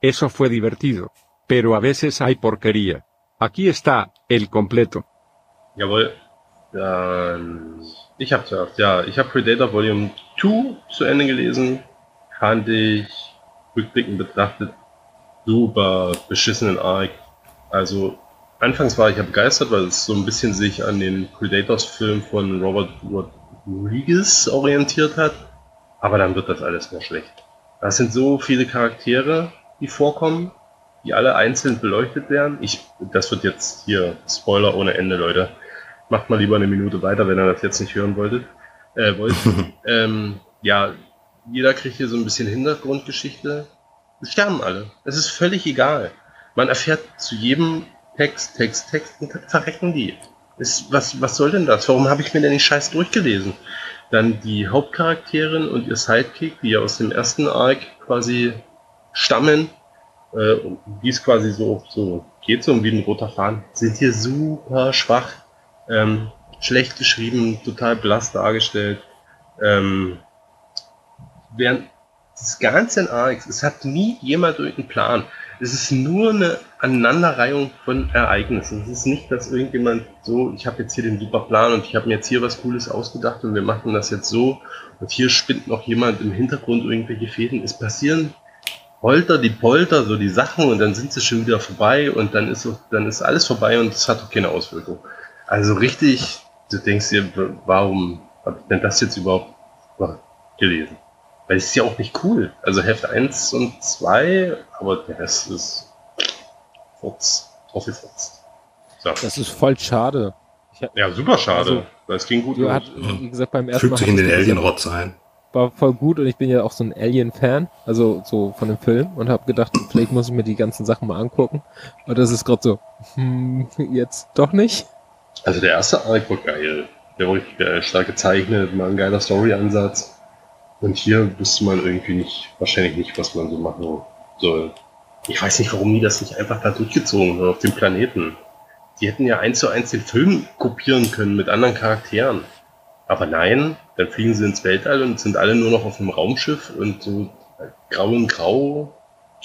Eso fue divertido. Pero a veces hay porquería. Aquí está, el completo. Jawohl. Dann. Ich habe zuerst, ja, ich habe Predator Volume 2 zu Ende gelesen. Fand ich rückblickend betrachtet super beschissenen Arc. Also, anfangs war ich ja begeistert, weil es so ein bisschen sich an den Predators-Film von Robert Rodriguez orientiert hat. Aber dann wird das alles nur schlecht. Das sind so viele Charaktere, die vorkommen, die alle einzeln beleuchtet werden. Ich, das wird jetzt hier Spoiler ohne Ende, Leute. Macht mal lieber eine Minute weiter, wenn ihr das jetzt nicht hören wolltet. Äh, wollt. ähm, ja, jeder kriegt hier so ein bisschen Hintergrundgeschichte. Es sterben alle. Es ist völlig egal. Man erfährt zu jedem Text, Text, Text und verrecken die. Ist, was, was soll denn das? Warum habe ich mir denn den Scheiß durchgelesen? Dann die Hauptcharakterin und ihr Sidekick, die ja aus dem ersten Arc quasi stammen, äh, und wie es quasi so, so geht, so wie ein roter Faden, sind hier super schwach, ähm, schlecht geschrieben, total blass dargestellt. Ähm, während das Ganze in Arcs, es hat nie jemand irgendeinen Plan. Es ist nur eine Aneinanderreihung von Ereignissen. Es ist nicht, dass irgendjemand so, ich habe jetzt hier den super Plan und ich habe mir jetzt hier was Cooles ausgedacht und wir machen das jetzt so und hier spinnt noch jemand im Hintergrund irgendwelche Fäden. Es passieren Polter, die Polter, so die Sachen und dann sind sie schon wieder vorbei und dann ist, dann ist alles vorbei und es hat auch keine Auswirkung. Also richtig, du denkst dir, warum habe ich denn das jetzt überhaupt gelesen? Weil es ist ja auch nicht cool. Also Heft 1 und 2, aber der Rest ist Furz, draufgefurzt. So. Das ist voll schade. Ich hab, Ja, super schade, Also, weil es ging gut hat, wie gesagt, beim ersten Fügt Mal sich in den Alien-Rotz ein. war voll gut und ich bin ja auch so ein Alien-Fan, also so von dem Film und habe gedacht, vielleicht muss ich mir die ganzen Sachen mal angucken. Und das ist gerade so, hm, jetzt doch nicht. Also der erste Arc war geil. Der war richtig geil, stark gezeichnet, mal ein geiler Story-Ansatz. Und hier wüsste man irgendwie nicht, wahrscheinlich nicht, was man so machen soll. Ich weiß nicht, warum die das nicht einfach da durchgezogen haben auf dem Planeten. Die hätten ja eins zu eins den Film kopieren können mit anderen Charakteren. Aber nein, dann fliegen sie ins Weltall und sind alle nur noch auf einem Raumschiff und so grau in grau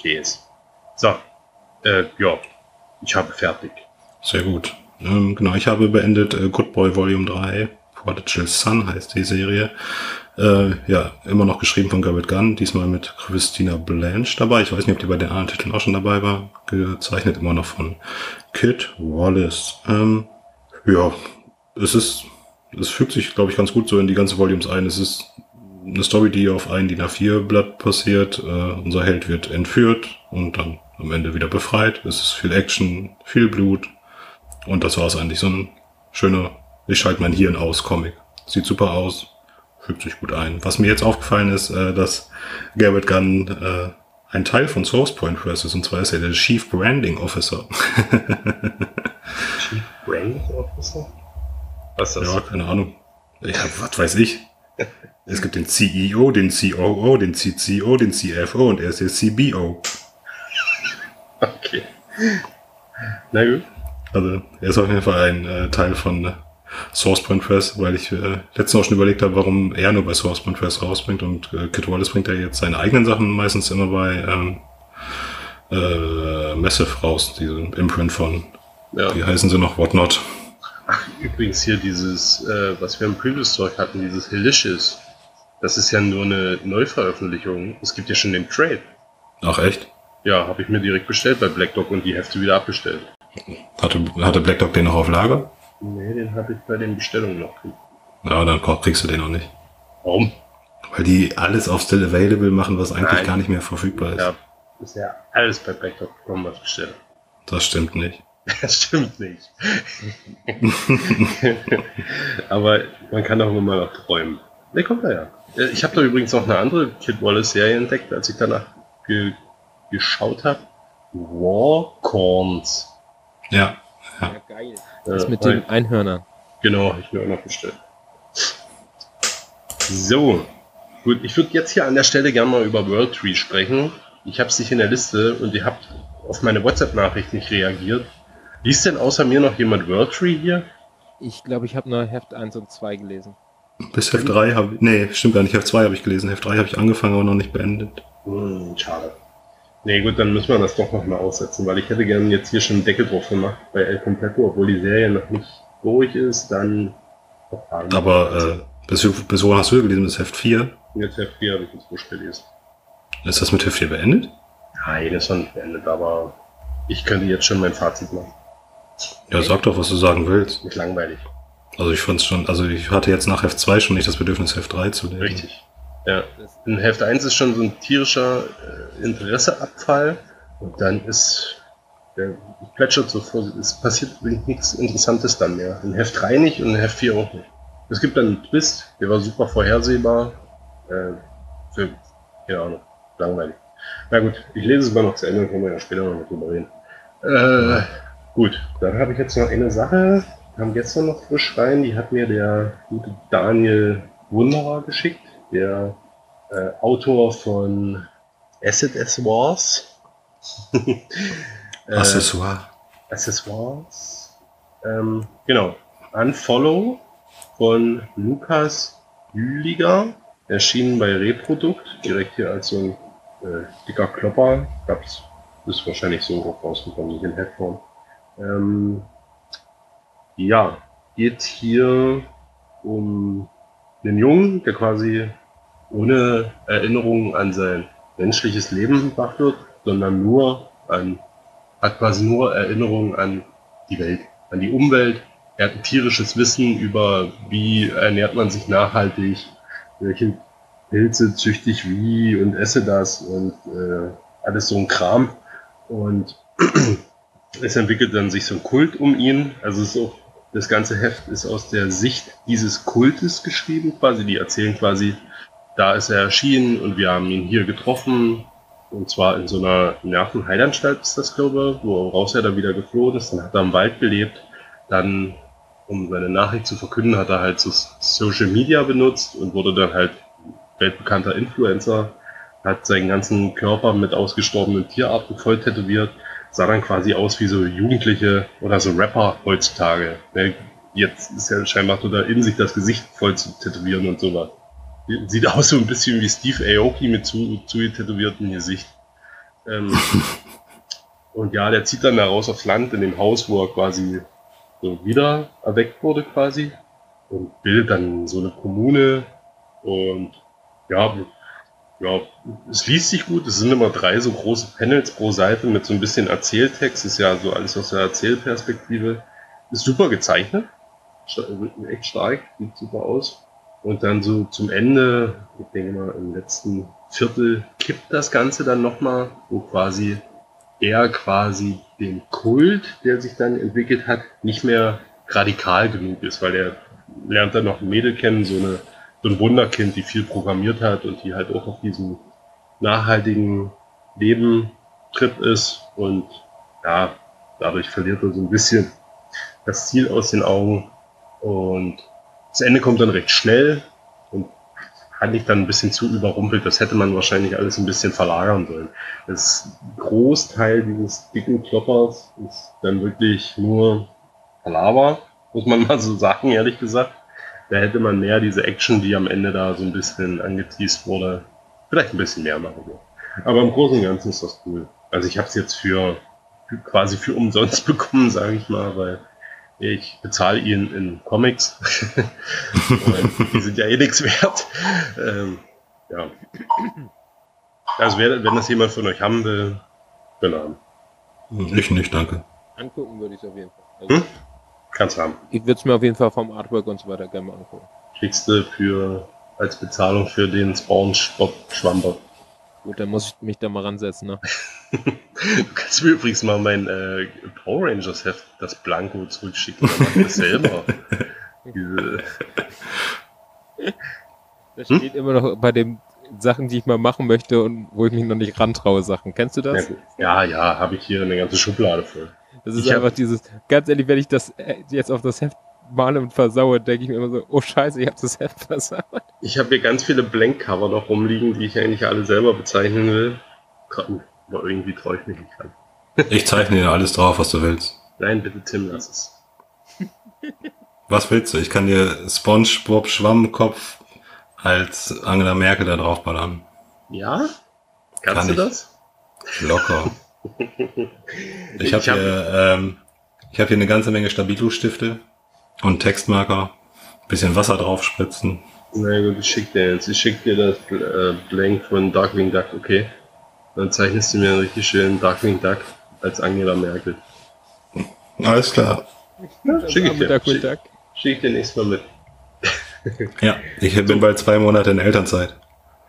Käse. So, äh, ja, ich habe fertig. Sehr gut. Ähm, genau, ich habe beendet äh, Good Boy Volume 3. Prodigal Son heißt die Serie. Äh, ja, immer noch geschrieben von Garrett Gunn, diesmal mit Christina Blanche dabei. Ich weiß nicht, ob die bei den anderen Titeln auch schon dabei war. Gezeichnet immer noch von Kit Wallace. Ähm, ja, es ist, es fügt sich, glaube ich, ganz gut so in die ganze Volumes ein. Es ist eine Story, die auf ein DIN A4-Blatt passiert. Äh, unser Held wird entführt und dann am Ende wieder befreit. Es ist viel Action, viel Blut. Und das war es eigentlich. So ein schöner, ich schalte mein Hirn aus Comic. Sieht super aus, fügt sich gut ein. Was mir jetzt aufgefallen ist, äh, dass Garrett Gunn äh, ein Teil von Source Point Press ist. Und zwar ist er der Chief Branding Officer. Chief Branding Officer? Was ist das? ja, keine Ahnung. Ja, was weiß ich. Es gibt den CEO, den COO, den CCO, den CFO und er ist der CBO. Okay. Na gut. Also er ist auf jeden Fall ein äh, Teil von äh, SourcePoint Press, weil ich äh, letztens auch schon überlegt habe, warum er nur bei SourcePoint Press rausbringt und äh, Kit Wallace bringt ja jetzt seine eigenen Sachen meistens immer bei ähm, äh, Massive raus, diese Imprint von, Ja. wie heißen sie noch, Whatnot. Ach, übrigens hier dieses, äh, was wir im Previous Talk hatten, dieses Delicious. Das ist ja nur eine Neuveröffentlichung. Es gibt ja schon den Trade. Ach echt? Ja, habe ich mir direkt bestellt bei Black Dog und die Hefte wieder abbestellt. Hatte, hatte Black Dog den noch auf Lager? Nee, den habe ich bei den Bestellungen noch. Ja, dann kriegst du den noch nicht. Warum? Weil die alles auf Still Available machen, was eigentlich Nein. gar nicht mehr verfügbar ist. Ja, ist ja alles bei bekommen, was ich bestelle. Das stimmt nicht. Das stimmt nicht. Aber man kann doch immer mal noch träumen. Ne, kommt da ja. Äh, Ich habe da übrigens noch eine andere Kid Wallace-Serie entdeckt, als ich danach ge geschaut habe. War Corns. Ja. Ja, geil. Äh, Das mit den Einhörnern. Genau, habe ich mir auch noch bestellt. So, gut, ich würde jetzt hier an der Stelle gerne mal über World Tree sprechen. Ich habe es nicht in der Liste und ihr habt auf meine WhatsApp-Nachricht nicht reagiert. Liest denn außer mir noch jemand World Tree hier? Ich glaube, ich habe nur Heft 1 und 2 gelesen. Bis Heft 3 habe ich, nee, stimmt gar nicht, Heft 2 habe ich gelesen. Heft 3 habe ich angefangen, aber noch nicht beendet. Hm, schade. Nee, gut, dann müssen wir das doch noch mal aussetzen, weil ich hätte gerne jetzt hier schon einen Deckel drauf gemacht bei El Completo, obwohl die Serie noch nicht durch ist, dann... Aber äh, bis, bis wohin hast du gelesen? Bis Heft 4? Jetzt Heft 4 habe ich jetzt frisch gelesen. Ist das mit Heft 4 beendet? Nein, das ist noch nicht beendet, aber ich könnte jetzt schon mein Fazit machen. Ja, sag doch, was du sagen willst. Nicht langweilig. Also ich fand's schon, also ich hatte jetzt nach Heft 2 schon nicht das Bedürfnis, Heft 3 zu lesen. Richtig. Ja. In Heft 1 ist schon so ein tierischer äh, Interesseabfall und dann ist der plätschert so vor, es passiert nichts Interessantes dann mehr. In Heft 3 nicht und in Heft 4 auch nicht. Es gibt dann einen Twist, der war super vorhersehbar. Äh, für, keine Ahnung, langweilig. Na gut, ich lese es mal noch zu Ende, können wir ja später noch drüber reden. Äh, gut, dann habe ich jetzt noch eine Sache, kam gestern noch frisch rein, die hat mir der gute Daniel Wunderer geschickt, der äh, Autor von Acid as Wars. äh, Accessoire. Accessoires. Ähm, genau. Unfollow von Lukas Lüliger. Erschienen bei Reprodukt. Direkt hier als so ein äh, dicker Klopper. Gab's, ist wahrscheinlich so rausgekommen, nicht in Headform. Ähm, ja, geht hier um einen Jungen, der quasi ohne Erinnerungen an sein menschliches Leben wach wird, sondern nur an, hat quasi nur Erinnerungen an die Welt, an die Umwelt. Er hat ein tierisches Wissen über, wie ernährt man sich nachhaltig, welche Pilze züchte ich wie und esse das und äh, alles so ein Kram. Und es entwickelt dann sich so ein Kult um ihn. Also es ist auch, das ganze Heft ist aus der Sicht dieses Kultes geschrieben, quasi. Die erzählen quasi, da ist er erschienen und wir haben ihn hier getroffen. Und zwar in so einer Nervenheilanstalt ist das, glaube ich, woraus er dann wieder geflohen ist. Dann hat er im Wald gelebt. Dann, um seine Nachricht zu verkünden, hat er halt so Social Media benutzt und wurde dann halt weltbekannter Influencer. Hat seinen ganzen Körper mit ausgestorbenen Tierarten voll tätowiert. Sah dann quasi aus wie so Jugendliche oder so Rapper heutzutage. Ne, Jetzt ist ja scheinbar total in sich das Gesicht voll zu tätowieren und sowas. Sieht aus so ein bisschen wie Steve Aoki mit zu, zu tätowiertem Gesicht. Ähm, und ja, der zieht dann da raus aufs Land in dem Haus, wo er quasi so wieder erweckt wurde quasi und bildet dann so eine Kommune und ja, ja, es liest sich gut. Es sind immer drei so große Panels pro Seite mit so ein bisschen Erzähltext. Ist ja so alles aus der Erzählperspektive. Ist super gezeichnet. Echt stark, sieht super aus. Und dann so zum Ende, ich denke mal im letzten Viertel, kippt das Ganze dann nochmal, wo quasi er quasi den Kult, der sich dann entwickelt hat, nicht mehr radikal genug ist, weil er lernt dann noch ein Mädel kennen, so, eine, so ein Wunderkind, die viel programmiert hat und die halt auch auf diesem nachhaltigen Leben-Trip ist. Und ja, dadurch verliert er so ein bisschen das Ziel aus den Augen. Und das Ende kommt dann recht schnell und fand ich dann ein bisschen zu überrumpelt. Das hätte man wahrscheinlich alles ein bisschen verlagern sollen. Das Großteil dieses dicken Kloppers ist dann wirklich nur Palaver, muss man mal so sagen, ehrlich gesagt. Da hätte man mehr diese Action, die am Ende da so ein bisschen angeteased wurde, vielleicht ein bisschen mehr machen. Aber im Großen und Ganzen ist das cool. Also ich habe es jetzt für quasi für umsonst bekommen, sage ich mal, weil ich bezahle ihn in Comics. die sind ja eh nichts wert. Ähm, ja. Also wer, wenn das jemand von euch haben will, genau. Ich nicht, danke. Angucken würde ich es auf jeden Fall. Also, Hm? Kannst haben. Ich würde es mir auf jeden Fall vom Artwork und so weiter gerne mal angucken. Kriegst du für als Bezahlung für den Spawn-Spot Schwamper. Gut, dann muss ich mich da mal ransetzen, ne? Du kannst mir übrigens mal mein äh, Power Rangers Heft, das Blanko, zurückschicken. Dann mach ich das selber. Das Hm? steht immer noch bei den Sachen, die ich mal machen möchte und wo ich mich noch nicht rantraue, Sachen. Kennst du das? ja, ja, habe ich hier eine ganze Schublade voll. Das ist Ich einfach dieses, ganz ehrlich, wenn ich das äh, jetzt auf das Heft male und versaue, denke ich mir immer so, oh scheiße, ich habe das Heft versaut. Ich habe hier ganz viele Blank-Cover noch rumliegen, die ich eigentlich alle selber bezeichnen will. Aber irgendwie traue ich mich nicht ran. Ich zeichne dir alles drauf, was du willst. Nein, bitte Tim, lass es. Was willst du? Ich kann dir SpongeBob Schwammkopf als Angela Merkel da draufballern. Ja? Kannst Kann du ich. das? Locker. Ich habe Ich hab- hier, ähm, ich hab hier eine ganze Menge Stabilo-Stifte und Textmarker. Bisschen Wasser draufspritzen. Na gut, ich schick dir jetzt. Ich schick dir das äh, Blank von Darkwing Duck, okay? Dann zeichnest du mir einen richtig schönen Darkwing Duck als Angela Merkel. Alles klar. Ja, schick ich dir. Schick, Mittag. schick ich dir nächstes Mal mit. Ja, ich bin bald zwei Monate in Elternzeit.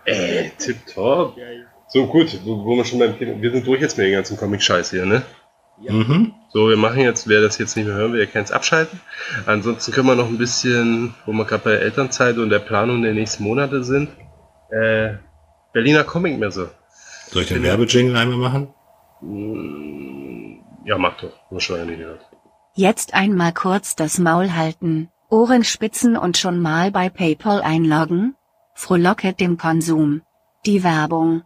Ey, tipptopp. So gut, wo, wo wir schon beim Thema. Wir sind durch jetzt mit den ganzen Comic-Scheiß hier, ne? Mhm. So, wir machen jetzt, wer das jetzt nicht mehr hören will, der kann es abschalten. Ansonsten können wir noch ein bisschen, wo wir gerade bei der Elternzeit und der Planung der nächsten Monate sind, äh, Berliner Comic-Messe. Soll ich den Werbejingle einmal machen? Mm, Ja, mach doch. Wir schon lange nicht gehört. Jetzt einmal kurz das Maul halten, Ohren spitzen und schon mal bei PayPal einloggen? Frohlocket dem Konsum. Die Werbung.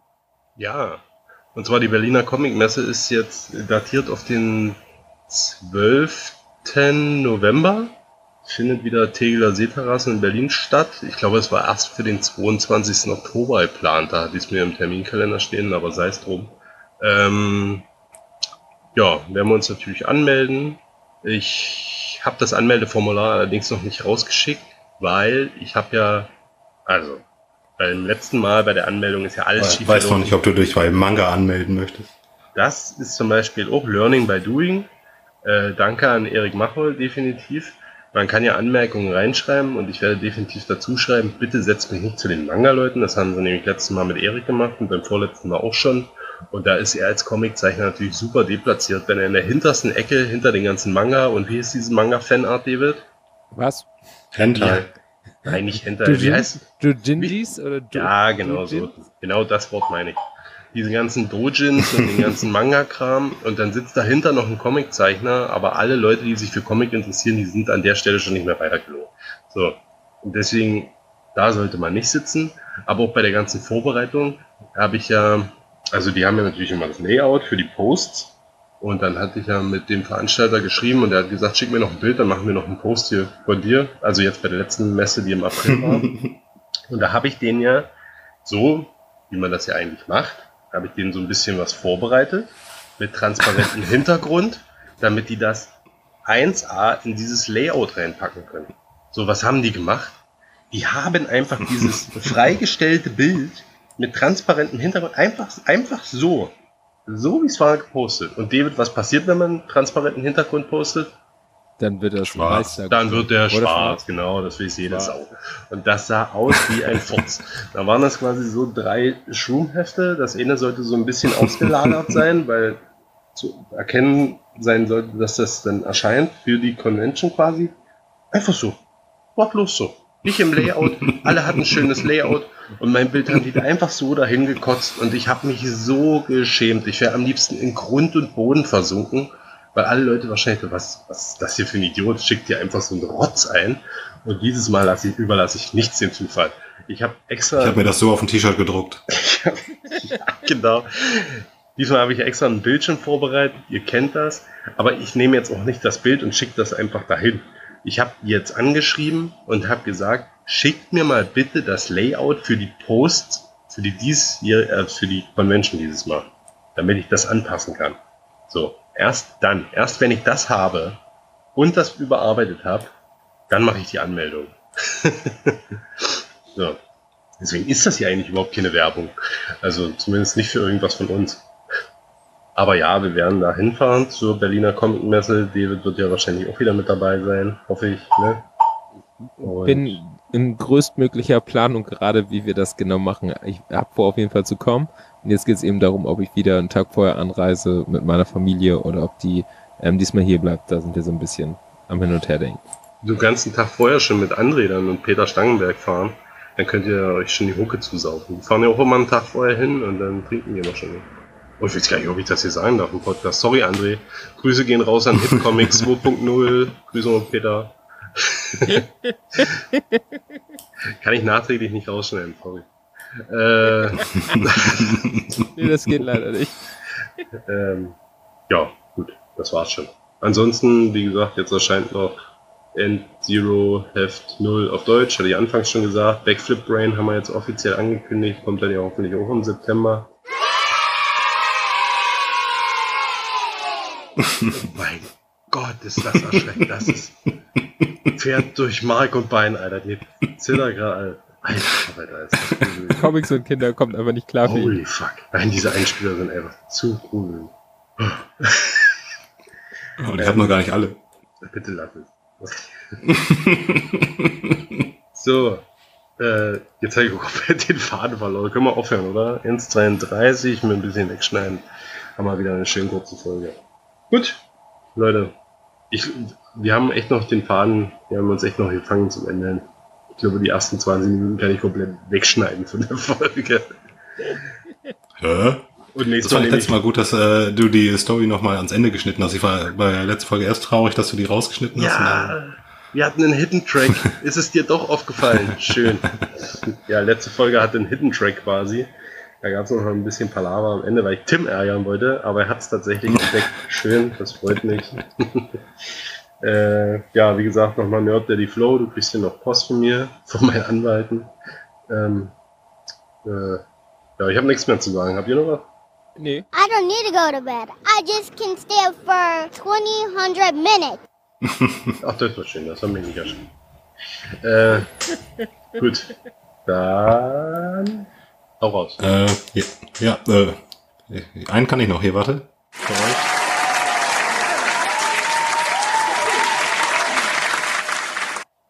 Ja. Und zwar die Berliner Comic-Messe ist jetzt datiert auf den 12. November. Findet wieder Tegeler Seeterrassen in Berlin statt. Ich glaube, es war erst für den 22. Oktober geplant. Da hatte ich es mir im Terminkalender stehen, aber sei es drum. Ähm, ja, werden wir uns natürlich anmelden. Ich habe das Anmeldeformular allerdings noch nicht rausgeschickt, weil ich habe ja, also beim letzten Mal bei der Anmeldung ist ja alles Ich schief weiß noch nicht, ob du dich bei Manga anmelden möchtest. das ist zum Beispiel auch Learning by Doing. Äh, danke an Erik Machol, definitiv. Man kann ja Anmerkungen reinschreiben und ich werde definitiv dazu schreiben, bitte setzt mich nicht zu den Manga-Leuten. Das haben sie nämlich letztes Mal mit Erik gemacht und beim vorletzten Mal auch schon. Und da ist er als Comiczeichner natürlich super deplatziert, wenn er in der hintersten Ecke hinter den ganzen Manga und wie ist diese Manga-Fanart, David? Was? Hentai. Nein, nicht Hentai. Wie heißt Dojinjis oder Jo- Ja, genau so. Genau das Wort meine ich. Diese ganzen Dojins und den ganzen Manga-Kram und dann sitzt dahinter noch ein Comiczeichner, aber alle Leute, die sich für Comic interessieren, die sind an der Stelle schon nicht mehr weitergelogen. So. Und deswegen, da sollte man nicht sitzen. Aber auch bei der ganzen Vorbereitung habe ich ja, also die haben ja natürlich immer das Layout für die Posts. Und dann hatte ich ja mit dem Veranstalter geschrieben und er hat gesagt, schick mir noch ein Bild, dann machen wir noch einen Post hier von dir. Also jetzt bei der letzten Messe, die im April war. Und da habe ich den ja so, wie man das ja eigentlich macht, habe ich denen so ein bisschen was vorbereitet mit transparentem Hintergrund, damit die das 1A in dieses Layout reinpacken können. So, was haben die gemacht? Die haben einfach dieses freigestellte Bild mit transparentem Hintergrund einfach, einfach so, so wie es war gepostet. Und David, was passiert, wenn man transparenten Hintergrund postet? Dann wird das Schwarz. Dann wird der Oder schwarz, genau, das weiß jede Schwarz. Sau. Und das sah aus wie ein Furz. da waren das quasi so drei Schwunghefte. Das eine sollte so ein bisschen ausgelagert sein, weil zu erkennen sein sollte, dass das dann erscheint für die Convention quasi. Einfach so. Wortlos so. Nicht im Layout. Alle hatten ein schönes Layout und mein Bild haben die da einfach so dahin gekotzt und ich habe mich so geschämt. Ich wäre am liebsten in Grund und Boden versunken, weil alle Leute wahrscheinlich, so, was, was ist das hier für ein Idiot, schickt dir einfach so einen Rotz ein und dieses Mal lasse ich, überlasse ich nichts dem Zufall. Ich habe extra. Ich habe mir das so auf ein T-Shirt gedruckt. ja, genau. Diesmal habe ich extra einen Bildschirm vorbereitet, ihr kennt das, aber ich nehme jetzt auch nicht das Bild und schicke das einfach dahin. Ich habe jetzt angeschrieben und habe gesagt, schickt mir mal bitte das Layout für die Post, für die dies hier, äh, für die Convention dieses Mal, damit ich das anpassen kann. So, erst dann, erst wenn ich das habe und das überarbeitet habe, dann mache ich die Anmeldung. so. Deswegen ist das ja eigentlich überhaupt keine Werbung. Also zumindest nicht für irgendwas von uns. Aber ja, wir werden da hinfahren zur Berliner Comic Messe. David wird ja wahrscheinlich auch wieder mit dabei sein, hoffe ich. Ne? Und bin in größtmöglicher Planung gerade, wie wir das genau machen. Ich habe vor, auf jeden Fall zu kommen. Und jetzt geht es eben darum, ob ich wieder einen Tag vorher anreise mit meiner Familie oder ob die ähm, diesmal hier bleibt. Da sind wir so ein bisschen am Hin und Her denken. du kannst einen Tag vorher schon mit Andredern und Peter Stangenberg fahren. Dann könnt ihr euch schon die Hucke zusaufen. Die fahren ja auch immer einen Tag vorher hin und dann trinken wir noch schon. Oh, ich weiß gar nicht, ob ich das hier sagen darf im Podcast. Sorry, André. Grüße gehen raus an Hit Comics 2.0. Grüße an Peter. Kann ich nachträglich nicht rausschneiden, sorry. Äh, Nee, das geht leider nicht. ähm, ja, gut, das war's schon. Ansonsten, wie gesagt, jetzt erscheint noch End Zero Heft 0 auf Deutsch, hatte ich anfangs schon gesagt. Backflip Brain haben wir jetzt offiziell angekündigt, kommt dann ja hoffentlich auch im September. mein Gott, ist das erschreckend. Das ist Pferd durch Mark und Bein, Alter. Die zittert gerade. Alter, Alter, ist das. Comics und Kinder kommt einfach nicht klar für ihn. Holy fuck. Nein, diese Einspieler sind einfach zu gruselig. Und ich habe noch gar nicht alle. Bitte lass es. so, äh, jetzt habe ich komplett den Faden verloren. Können wir aufhören, oder? 1,32, mit ein bisschen wegschneiden. Haben wir wieder eine schön kurze Folge. Gut, Leute. Ich, wir haben echt noch den Faden, wir haben uns echt noch gefangen zum Ende. Ich glaube, die ersten 20 Minuten kann ich komplett wegschneiden von der Folge. Hä? Und Das nächstes fand Mal ich letztes Mal gut, dass äh, du die Story nochmal ans Ende geschnitten hast. Ich war bei der letzten Folge erst traurig, dass du die rausgeschnitten hast. Ja, wir hatten einen Hidden Track. Ist es dir doch aufgefallen? Schön. Ja, letzte Folge hatte einen Hidden Track quasi. Da gab es noch ein bisschen Palaver am Ende, weil ich Tim ärgern wollte, aber er hat es tatsächlich entdeckt. Schön, das freut mich. äh, ja, wie gesagt, nochmal Nerd Daddy Flow. Du kriegst hier noch Post von mir, von meinen Anwalten. Ähm, äh, ja, ich habe nichts mehr zu sagen. Habt ihr noch was? Nee. I don't need to go to bed. I just can stay up for 20, 100 minutes. Ach, das war schön, das haben wir nicht erschreckt. Äh, gut. Dann. Hau raus. Äh, ja, ja äh, einen kann ich noch hier, warte.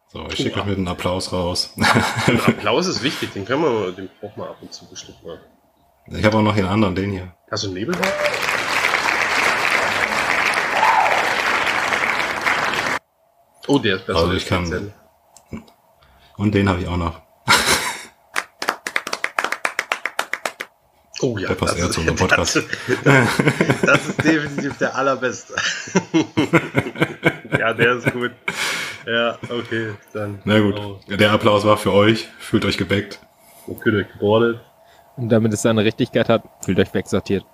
So, ich schicke euch mit einem Applaus raus. Applaus ist wichtig, den können wir, den brauchen wir ab und zu bestimmt mal. ich habe auch noch den anderen, den hier. Hast du einen Nebel? Oh, der ist besser. Also als ich kann-. Und den habe ich auch noch. Oh ja, Der passt das eher ist- zu unserem Podcast. Das, das ist definitiv der allerbeste. ja, der ist gut. Ja, okay, dann. Na gut, Oh, der Applaus war für euch. Fühlt euch gebackt. okay, der gebordet. Und damit es seine Richtigkeit hat, fühlt euch wegsortiert.